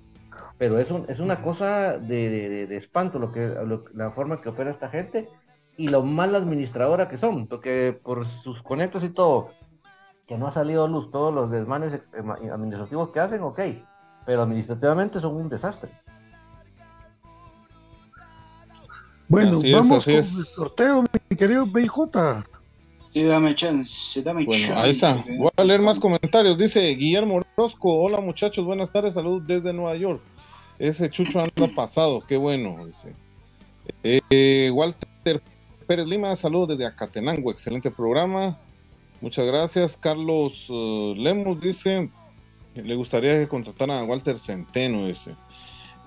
Pero es, es una cosa de, espanto lo que, la forma que opera esta gente y lo mal administradora que son, porque por sus conectos y todo, que no ha salido a luz todos los desmanes eh, administrativos que hacen, ok, pero administrativamente son un desastre. Bueno, vamos con el sorteo, mi querido BJ. Sí, dame chance, dame bueno, Ahí está. Voy a leer más comentarios. Dice Guillermo Orozco. Hola muchachos, buenas tardes, salud desde Nueva York. Ese chucho anda pasado, qué bueno. Dice. Eh, Walter Pérez Lima, saludos desde Acatenango, excelente programa. Muchas gracias. Carlos uh, Lemos dice, le gustaría que contrataran a Walter Centeno, dice.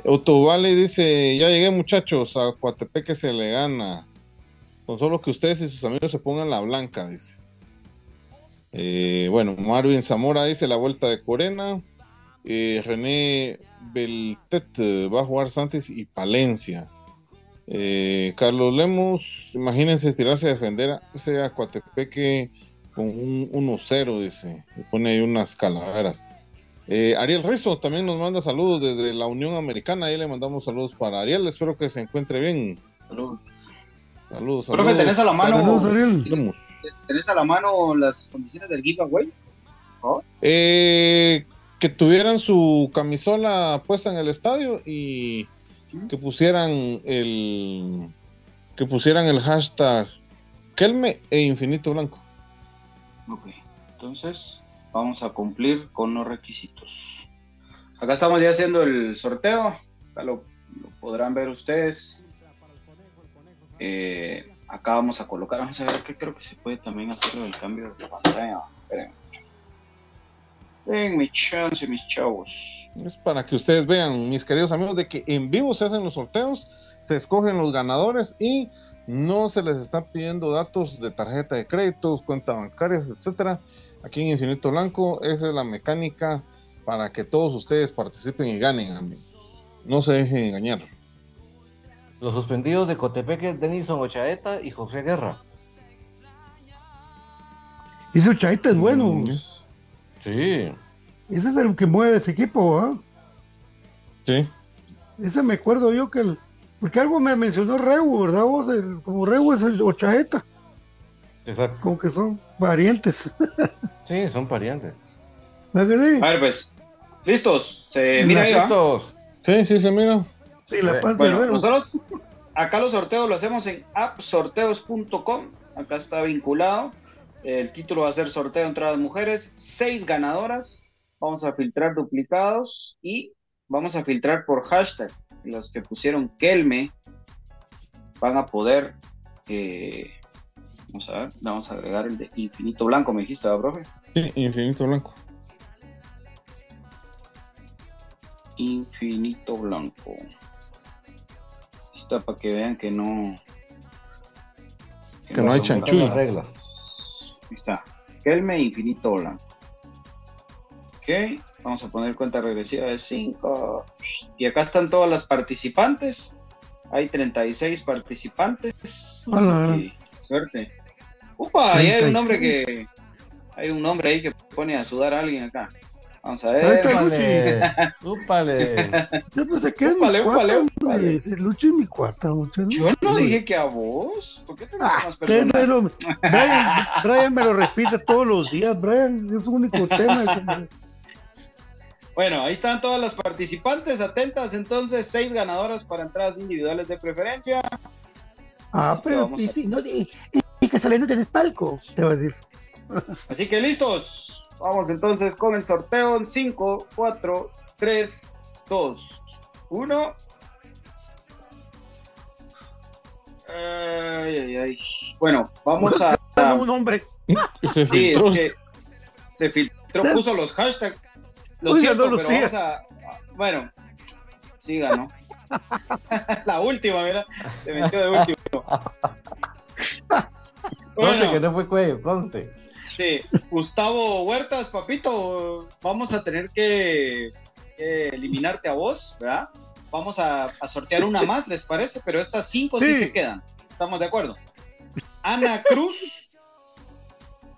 Otto Vale dice, ya llegué muchachos, a Coatepeque se le gana. Con solo que ustedes y sus amigos se pongan la blanca, dice. Eh, bueno, Marvin Zamora dice la vuelta de Corena. Eh, René Beltet va a jugar Santos y Palencia. Carlos Lemos, imagínense tirarse a defender a ese Acuatepeque con un 1-0, dice. Y pone ahí unas calaveras. Eh, Ariel Risto también nos manda saludos desde la Unión Americana. Ahí le mandamos saludos para Ariel. Espero que se encuentre bien. Saludos. Saludos. Creo que tenés a la mano. Saludos, Ariel. ¿Tenés a la mano las condiciones del giveaway? Eh, que tuvieran su camisola puesta en el estadio y que pusieran el que pusieran el hashtag Kelme e Infinito Blanco. Ok, entonces vamos a cumplir con los requisitos. Acá estamos ya haciendo el sorteo, acá lo, podrán ver ustedes. Eh, acá vamos a colocar, vamos a ver que creo que se puede también hacer el cambio de pantalla. En mi chance, mis chavos. Es para que ustedes vean, mis queridos amigos, de que en vivo se hacen los sorteos, se escogen los ganadores y no se les está pidiendo datos de tarjeta de crédito, cuentas bancarias, etcétera. Aquí en Infinito Blanco, esa es la mecánica para que todos ustedes participen y ganen, amigos. No se dejen engañar. Los suspendidos de Cotepeque, Denison Ochaeta y José Guerra. Ese Ochaeta es bueno. Mm, Sí. Ese es el que mueve ese equipo, ¿ah? Sí. Ese me acuerdo yo que el, porque algo me mencionó Reu, ¿verdad? Vos? El- como Reu es el Ochaeta, Exacto. como que son parientes. [LAUGHS] Sí, son parientes. ¿No que sí? A ver, pues, listos. Se mira ahí. Sí, sí, se mira. Sí, la de Bueno, Reu. nosotros acá los sorteos lo hacemos en appsorteos.com. Acá está vinculado. El título va a ser sorteo entre las mujeres. Seis ganadoras. Vamos a filtrar duplicados y vamos a filtrar por hashtag. Los que pusieron Kelme van a poder. eh, vamos a ver, vamos a agregar el de infinito blanco, me dijiste, ¿verdad, profe? Sí, Infinito Blanco. Infinito blanco. Está para que vean que no. Que no hay chanchullo. las reglas. Ahí está. Kelme infinito blanco. Ok. Vamos a poner cuenta regresiva de 5. Y acá están todas las participantes. Hay 36 participantes. A la gran. Sí, suerte. Upa, ahí hay un 36. nombre que. Hay un nombre ahí que pone a sudar a alguien acá. Vamos a ver. está. [LAUGHS] Úpale. Úpale. Yo pensé que es Úpale, mi cuata, úpale, es mi cuata, muchacho. Yo no dije que a vos. ¿Por qué te Ah, lo- Brian, Brian me lo repite todos los días, Brian, es su único tema. Bueno, ahí están todas las participantes, atentas, entonces, seis ganadoras para entradas individuales de preferencia. Ah, pero y a- si no, y, y que saliendo tienes palco, te va a decir. Así que listos. Vamos entonces con el sorteo en 5, 4, 3, 2, 1. Ay, ay, ay. Bueno, vamos a. [LAUGHS] Un hombre. Y se Sí, filtró. es que se filtró, puso los hashtags. Lo siento, no lo pero siga. vamos a. Bueno, sí ganó. [LAUGHS] La última, mira. Se metió de último. [LAUGHS] Que no fue cuello, conste. Gustavo Huertas, papito, vamos a tener que, que eliminarte a vos, ¿verdad? Vamos a, a sortear una [LAUGHS] más, ¿les parece? Pero estas cinco sí Sí. se quedan. ¿Estamos de acuerdo? Ana Cruz,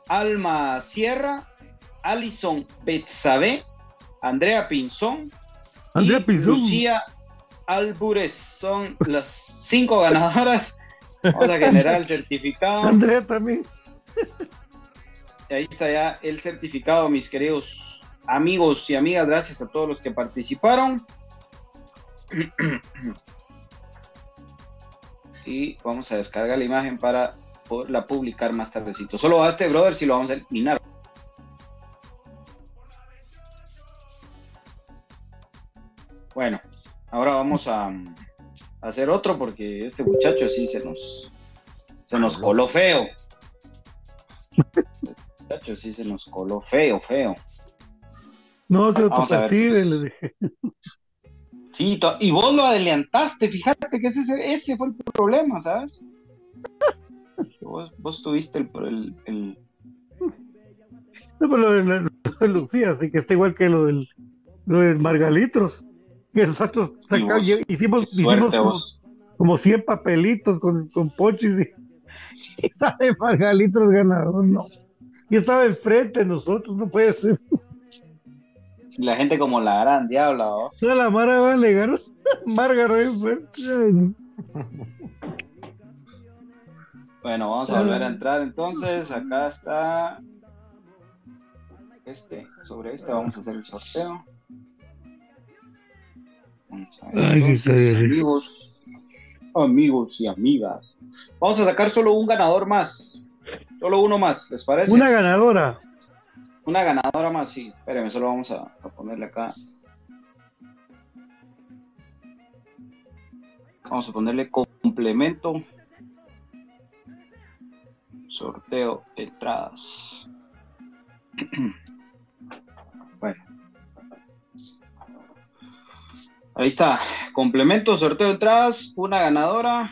Alma Sierra, Alison Betsabe, Andrea Pinzón, Andrea Pinzón. Lucía Albures son las cinco ganadoras. Vamos a generar el certificado. [LAUGHS] Andrea también. Ahí está ya el certificado, mis queridos amigos y amigas. Gracias a todos los que participaron. [CLEARS THROAT] Y vamos a descargar la imagen para poderla publicar más tardecito. Solo a este brother si lo vamos a eliminar. Bueno, ahora vamos a, a hacer otro porque este muchacho sí se nos se nos coló feo. [LAUGHS] Este muchacho sí se nos coló feo, feo. No se ver, autopercibe, pues. le dije. Sí, y vos lo adelantaste, fíjate que ese, ese fue el problema, ¿sabes? Vos, vos tuviste el, el- el- No, pero lo de, la- lo de Lucía, así que está igual que lo del, lo del Margalitros. Que nosotros Y vos, hicimos, hicimos como, como 100 papelitos con, con pochis y, [LAUGHS] y sale Margalitros ganador, no. Y estaba enfrente de nosotros, no puede ser. La gente como la gran diabla, ¿o? La Mara va a alegar. [LAUGHS] Bueno, vamos a volver a entrar entonces. Acá está. Este, sobre este vamos a hacer el sorteo. Vamos a ver, entonces, amigos, amigos y amigas. Vamos a sacar solo un ganador más. Solo uno más, ¿les parece? Una ganadora. Una ganadora más, sí. Espérenme, solo vamos a, a ponerle acá. Vamos a ponerle complemento. Sorteo entradas. [CLEARS THROAT] Bueno. Ahí está. Complemento, sorteo entradas. Una ganadora.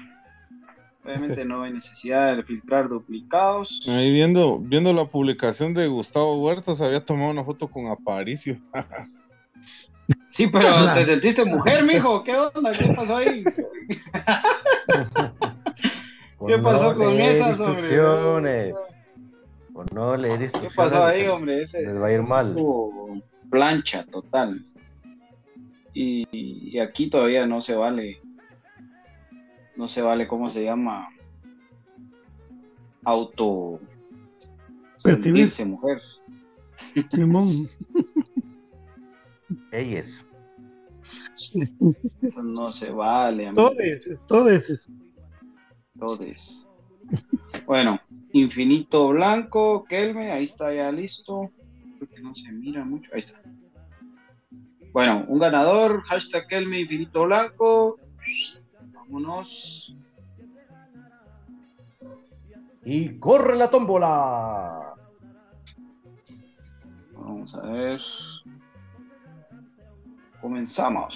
Obviamente no hay necesidad de filtrar duplicados. Ahí viendo, viendo la publicación de Gustavo Huertas, había tomado una foto con Aparicio. Sí, pero te sentiste mujer, mijo. ¿Qué onda? ¿Qué pasó ahí? ¿Qué pasó con esas, hombre? Por no leer ¿Qué pasó ahí, hombre? Ese, les va a ir mal. plancha total. Y, y aquí todavía no se vale. No se vale, ¿cómo se llama? Auto. Sentirse mujer. Simón. Ellos. Eso no se vale, amigo. Todes, todes. Todes. Bueno, infinito blanco, Kelme, ahí está ya listo. Creo que no se mira mucho. Ahí está. Bueno, un ganador, hashtag Kelme infinito blanco. Vámonos. Y corre la tómbola. Vamos a ver. Comenzamos.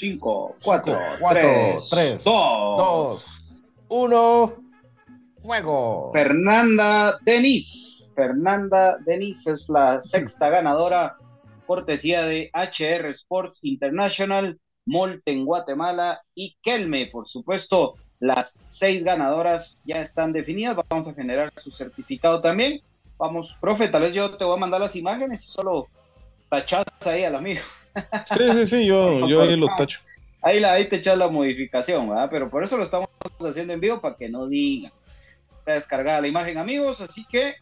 5, 4, cuatro, 3, tres, 2, Dos, uno, fuego. Fernanda Denis. Fernanda Denis es la sexta ganadora, cortesía de HR Sports International, Molte en Guatemala y Kelme, por supuesto. Las seis ganadoras ya están definidas. Vamos a generar su certificado también. Vamos, profe, tal vez yo te voy a mandar las imágenes y solo tachas ahí al amigo. Sí, sí, sí, yo, [LAUGHS] yo ahí lo tacho. Ahí, la, ahí te echas la modificación, ¿verdad? Pero por eso lo estamos haciendo en vivo para que no digan. Está descargada la imagen, amigos, así que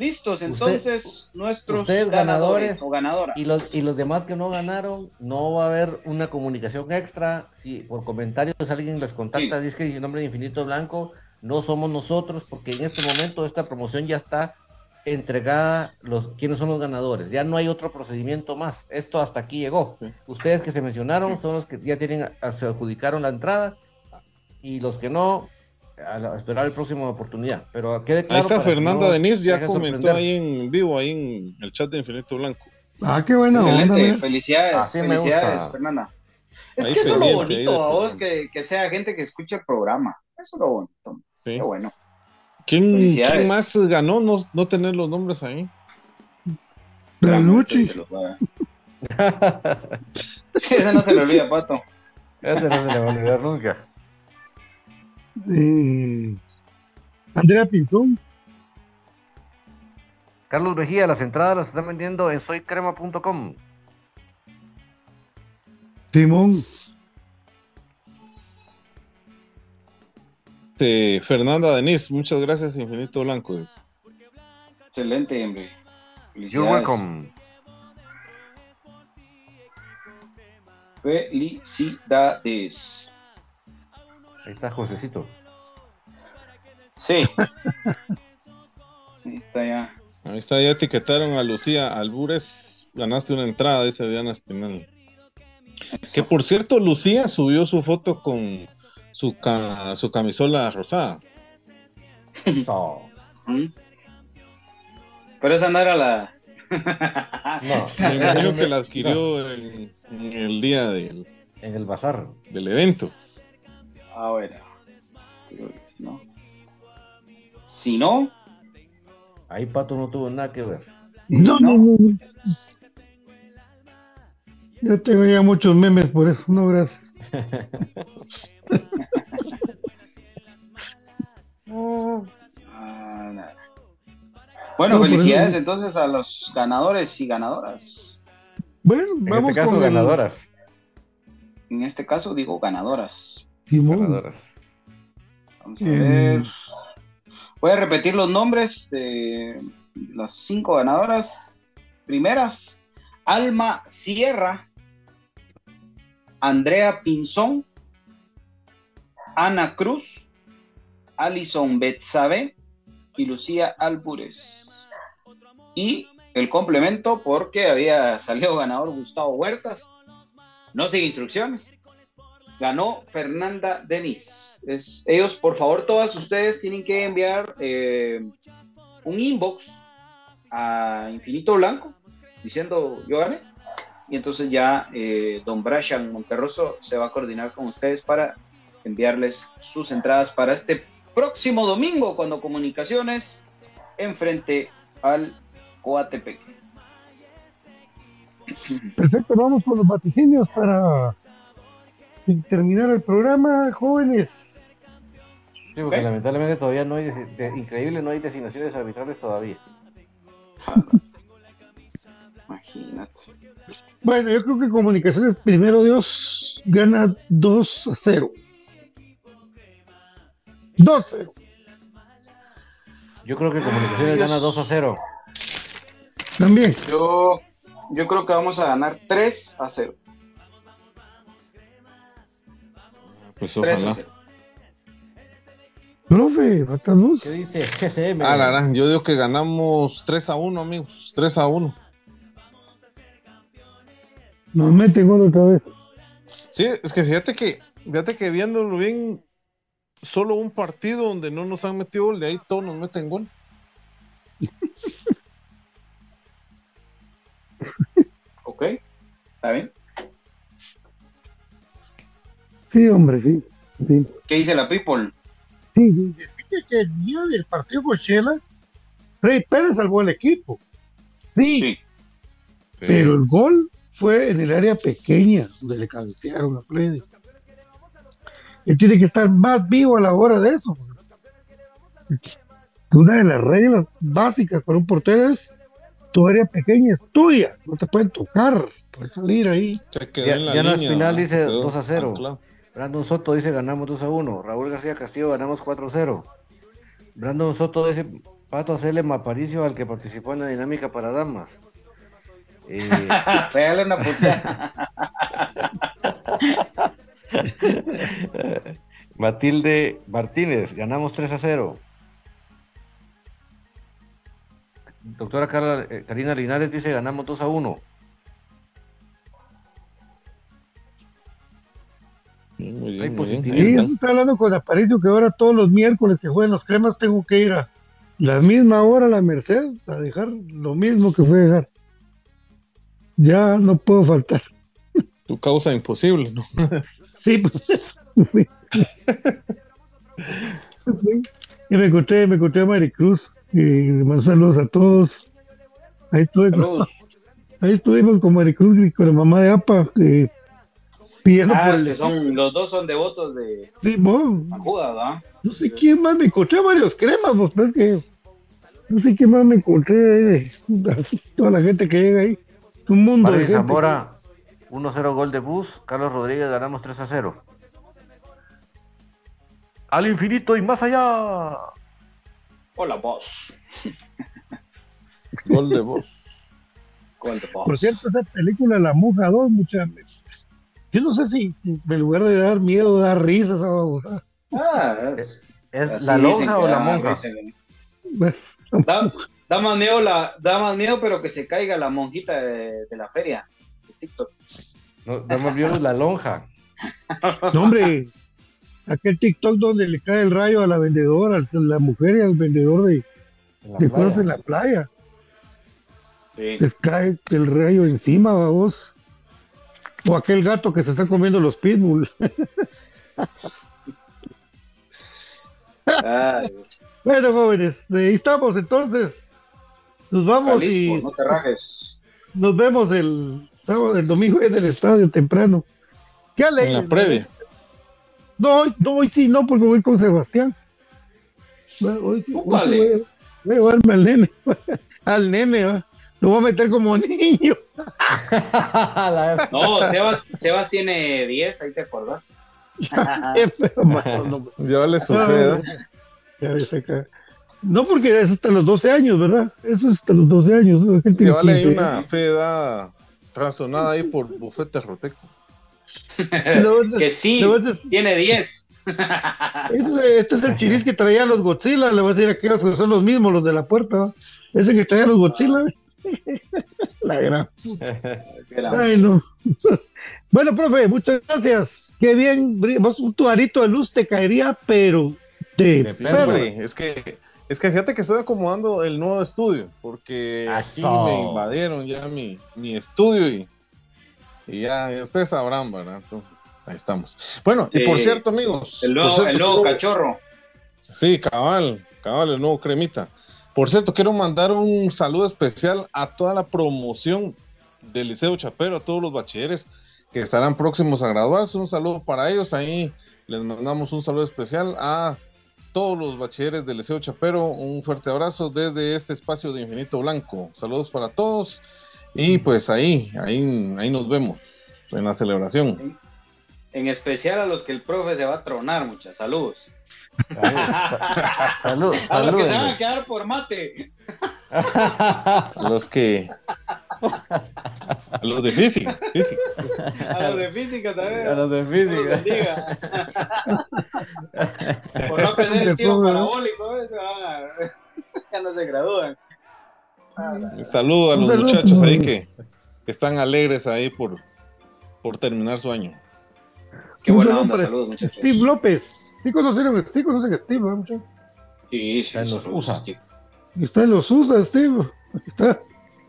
listos. Entonces, nuestros ganadores, ganadores o ganadoras. Y los, y los demás que no ganaron, no va a haber una comunicación extra. Si por comentarios alguien les contacta, dice que dice nombre de Infinito Blanco, no somos nosotros, porque en este momento esta promoción ya está entregada los quiénes son los ganadores. Ya no hay otro procedimiento más. Esto hasta aquí llegó. Sí. Ustedes que se mencionaron son los que ya tienen se adjudicaron la entrada y los que no a, la- a esperar la próxima oportunidad. Pero quede claro ahí está Fernanda no Denis, ya comentó ahí en vivo, ahí en el chat de Infinito Blanco. Ah, qué buena Excelente, felicidades, Así felicidades. Fernanda. Es Ahí que eso es lo bonito, a vos, que, que sea gente que escuche el programa. Eso es lo bonito. Sí. Qué bueno. ¿Quién, quién más ganó? No, no tener los nombres ahí. Sí, [LAUGHS] ese no se le olvida, Pato. Ese no se le va a olvidar nunca. Eh, Andrea Pinzón. Carlos Mejía, las entradas las están vendiendo en soycrema.com. Simón. Este, Fernanda Denis, muchas gracias, Infinito Blanco. Excelente, hombre. You're welcome. Felicidades. Ahí está Josecito. Sí. [LAUGHS] Ahí está ya. Ahí está, ya etiquetaron a Lucía Albures. Ganaste una entrada, dice Diana Espinal. Que por cierto, Lucía subió su foto con su, ca- su camisola rosada. Eso. [LAUGHS] ¿Mm? Pero esa no era la. [LAUGHS] No, Me imagino que la adquirió en, en el día del, en el bazar. del evento. Ah, porque Si no. Si no, Ahí Pato no tuvo nada que ver. No, no, no. no. Yo tengo ya muchos memes por eso. No, gracias. Ah, [LAUGHS] nada. Bueno, No, felicidades entonces a los ganadores y ganadoras. Bueno, vamos este caso, con ganadoras. En este caso digo ganadoras. Ganadoras. Vamos a ver. Voy a repetir los nombres de las cinco ganadoras. Primeras, Alma Sierra, Andrea Pinzón, Ana Cruz, Alison Betsabe y Lucía Albures. Y el complemento porque había salido ganador Gustavo Huertas. No sigue instrucciones. Ganó Fernanda Denis. Es, ellos, por favor, todas ustedes tienen que enviar eh, un inbox a Infinito Blanco diciendo yo gané. Y entonces ya eh, don Brashan Monterroso se va a coordinar con ustedes para enviarles sus entradas para este próximo domingo cuando Comunicaciones enfrente al Coatepeque. Perfecto, vamos con los vaticinios para terminar el programa, jóvenes. Sí, porque lamentablemente todavía no hay, increíble, no hay designaciones arbitrales todavía. Imagínate. Bueno, yo creo que Comunicaciones, primero Dios, gana 2 a 0. 2 a 0. Yo creo que Comunicaciones gana 2 a 0. También. Yo, yo creo que vamos a ganar 3 a 0. Pues ojalá. Profe, luz. ¿Qué dice GCM? Ah, la, la, yo digo que ganamos 3 a 1, amigos. 3 a 1. Nos meten gol otra vez. Sí, es que fíjate que, fíjate que viéndolo bien, solo un partido donde no nos han metido gol, de ahí todos nos meten gol. [LAUGHS] ok, está bien. Sí, hombre, sí. sí. ¿Qué dice la People? Sí, dice que el día del partido con Shela, Rey Pérez salvó el equipo. Sí. sí. Pero el gol fue en el área pequeña donde le cabecearon a Freddy. Él tiene que estar más vivo a la hora de eso. Una de las reglas básicas para un portero es tu área pequeña es tuya, no te pueden tocar, puedes salir ahí. ya, en la final dice 2 a 0. Brandon Soto dice ganamos 2 a 1. Raúl García Castillo ganamos 4 a 0. Brandon Soto dice Pato hacerle Maparicio al que participó en la dinámica para damas. Eh... [LAUGHS] una puta. [LAUGHS] Matilde Martínez, ganamos 3 a 0. Doctora Carla, eh, Karina Linares dice ganamos 2 a 1. Muy bien, muy bien. Sí, está hablando con Aparicio que ahora todos los miércoles que juegan los cremas tengo que ir a la misma hora a la Merced a dejar lo mismo que fue a dejar ya no puedo faltar. [LAUGHS] Tu causa imposible, ¿no? [LAUGHS] sí, pues. Y me encontré, me encontré a Maricruz, y me mando saludos a todos. Ahí estuve ahí estuvimos con Maricruz y con la mamá de APA, eh, pidiendo ah, por son, los dos son devotos de sí, San Judas, ¿no? No sé quién más me encontré varios cremas, vos, pues, que no sé quién más me encontré, [LAUGHS] toda la gente que llega ahí. Un mundo de Zamora, 1-0 gol de Bus. Carlos Rodríguez ganamos 3 a 0. Al infinito y más allá. Hola, vos. gol de Bus. Gol de Bus. Por cierto, esa película La Muja 2, muchas Yo no sé si, en lugar de dar miedo, da risas o. Ah, es, ¿Es la lonja o la monja? Bueno, Da más miedo, la, da más miedo pero que se caiga la monjita de, la feria de TikTok. No, da más miedo la lonja. [LAUGHS] No, hombre, aquel TikTok donde le cae el rayo a la vendedora, a la mujer y al vendedor de, de cosas en la playa. Sí. Les cae el rayo encima, vos. O aquel gato que se está comiendo los pitbulls. [LAUGHS] bueno, jóvenes, ahí estamos entonces. Nos vamos y. No te rajes. Nos vemos el sábado, el domingo en el estadio temprano. Qué alegre. En la previa. No, no, hoy sí, no, porque voy con Sebastián. Hoy, hoy, voy, a, llevarme al nene. [LAUGHS] al nene, ¿va? Lo voy a meter como niño. no, Sebas, Sebas tiene 10, ahí te acordás. [LAUGHS] Llévale su fe. No, porque es hasta los 12 años, ¿verdad? Eso es hasta los 12 años. Llévale ahí una fe edad razonada ahí por bufete roteco. [LAUGHS] que sí, tiene 10. Este, este, es el chiris que traía los Godzilla. Le voy a decir a aquellos que son los mismos, los de la puerta. Ese que traía los Godzilla. [LAUGHS] la gran. Ay, no. [LAUGHS] bueno, profe, muchas gracias. Qué bien. un tuarito de luz te caería, pero de Es que es que fíjate que estoy acomodando el nuevo estudio, porque aquí me invadieron ya mi, mi estudio y, y ya, ustedes sabrán, ¿verdad? Entonces, ahí estamos. Bueno, y por cierto, amigos. El nuevo, cachorro. Sí, cabal, cabal, el nuevo cremita. Por cierto, quiero mandar un saludo especial a toda la promoción del Liceo Chapero, a todos los bachilleres que estarán próximos a graduarse. Un saludo para ellos. Ahí les mandamos un saludo especial a todos los bachilleres del Liceo Chapero, un fuerte abrazo desde este espacio de Infinito Blanco. Saludos para todos y pues ahí, ahí, ahí nos vemos en la celebración. En especial a los que el profe se va a tronar, muchas saludos. Saludos. a los que se van a quedar por mate. los que a los de física, A los de física también. A los de física. Por no aprender el tiro parabólico, eso, ah, [LAUGHS] ya no se gradúan. Saludo a los muchachos ahí que, están alegres ahí por, por terminar su año. Qué buena onda, saludos muchachos. Steve López. Sí conocieron, sí conocen a Steve, ¿no, muchachos? Sí, sí, está en los USA. Está en los USA, Steve. Está.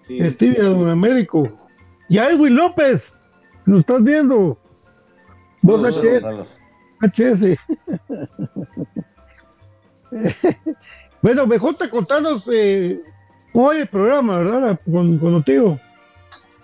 Steve Don Américo. Y Edwin López, lo estás viendo. Vos HS. HS. bueno, mejor te contanos eh, hoy el programa, ¿verdad? Con, contigo.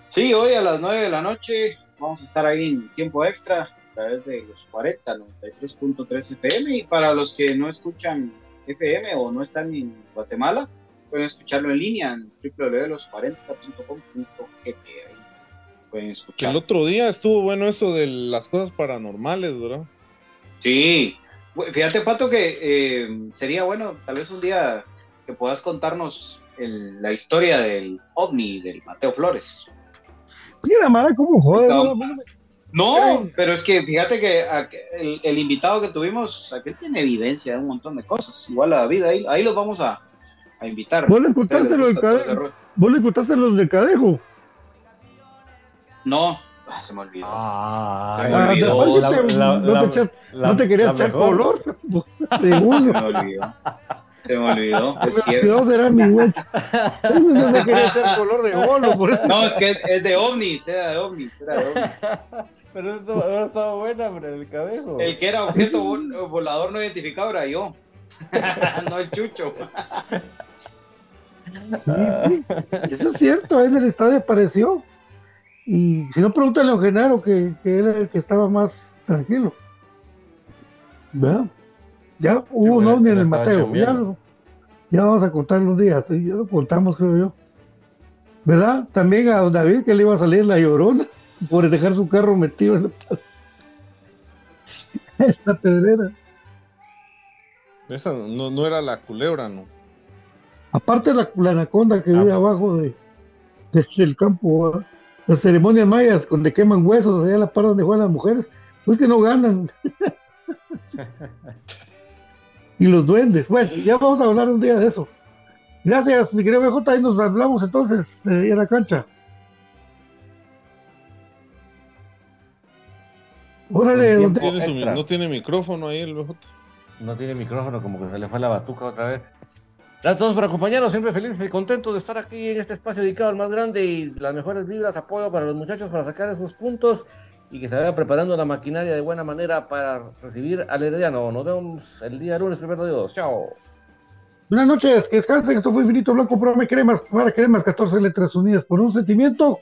Sí, hoy a las 9 de la noche vamos a estar ahí en tiempo extra a través de los 40, 93.3 FM. Y para los que no escuchan FM o no están en Guatemala, pueden escucharlo en línea en www.los40.com.gt. Pueden escuchar. el otro día estuvo bueno eso de las cosas paranormales, ¿verdad? Sí. Fíjate, Pato, que eh, sería bueno tal vez un día que puedas contarnos la historia del ovni del Mateo Flores. Mira, Mara, cómo joder. No, pero es que fíjate que el, invitado que tuvimos, aquel tiene evidencia de un montón de cosas. Igual a la vida, ahí, ahí los vamos a, a invitar. ¿Vos le contaste los de Cadejo? ¿Vos le contaste los de Cadejo? No, ah, se me olvidó. Ah, se me olvidó. no, te, querías echar color. [LAUGHS] se me olvidó. Se me olvidó, [LAUGHS] es cierto. será mi güey. No me quería echar color de bolo. Por eso. No, es que es de ovnis, era de ovnis, era de ovnis. [LAUGHS] Pero eso estaba buena, pero el cadejo. El que era objeto volador no identificado era yo. [LAUGHS] no el chucho. Eso es cierto, en el estadio apareció. Y si no, pregúntale a Genaro, que, que era el que estaba más tranquilo. Ya hubo un ovni en el Mateo. Ya, vamos a contarlo un día. Ya lo contamos, creo yo. ¿Verdad? También a don David que le iba a salir la llorona por dejar su carro metido en la, [LAUGHS] esta pedrera. Esa no, no era la culebra, ¿no? Aparte la, la anaconda que vive ah. abajo de, del campo, las ceremonias mayas donde queman huesos allá la par donde juegan las mujeres, pues que no ganan. [LAUGHS] y los duendes. Bueno, ya vamos a hablar un día de eso. Gracias, mi querido BJ, ahí nos hablamos entonces eh, en la cancha. Órale, no tiene micrófono ahí el BJ. No tiene micrófono, como que se le fue la batuca otra vez. Gracias a todos por acompañarnos, siempre felices y contentos de estar aquí en este espacio dedicado al más grande y las mejores vibras, apoyo para los muchachos para sacar esos puntos y que se vaya preparando la maquinaria de buena manera para recibir al Herediano. Nos vemos el día lunes, primero de Dios. Chao. Buenas noches, que descansen. Esto fue Infinito Blanco, programa Cremas para Cremas, 14 letras unidas por un sentimiento.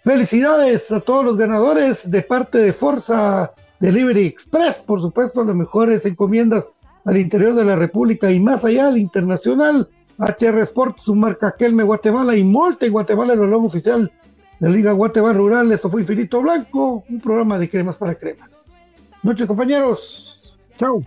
Felicidades a todos los ganadores de parte de Forza Delivery Express, por supuesto, las mejores encomiendas al interior de la República y más allá al internacional. HR Sport, su marca Kelme Guatemala y Molte Guatemala, el logo oficial de Liga Guatemala Rural. Esto fue Infinito Blanco, un programa de cremas para cremas. Noche compañeros. Chao.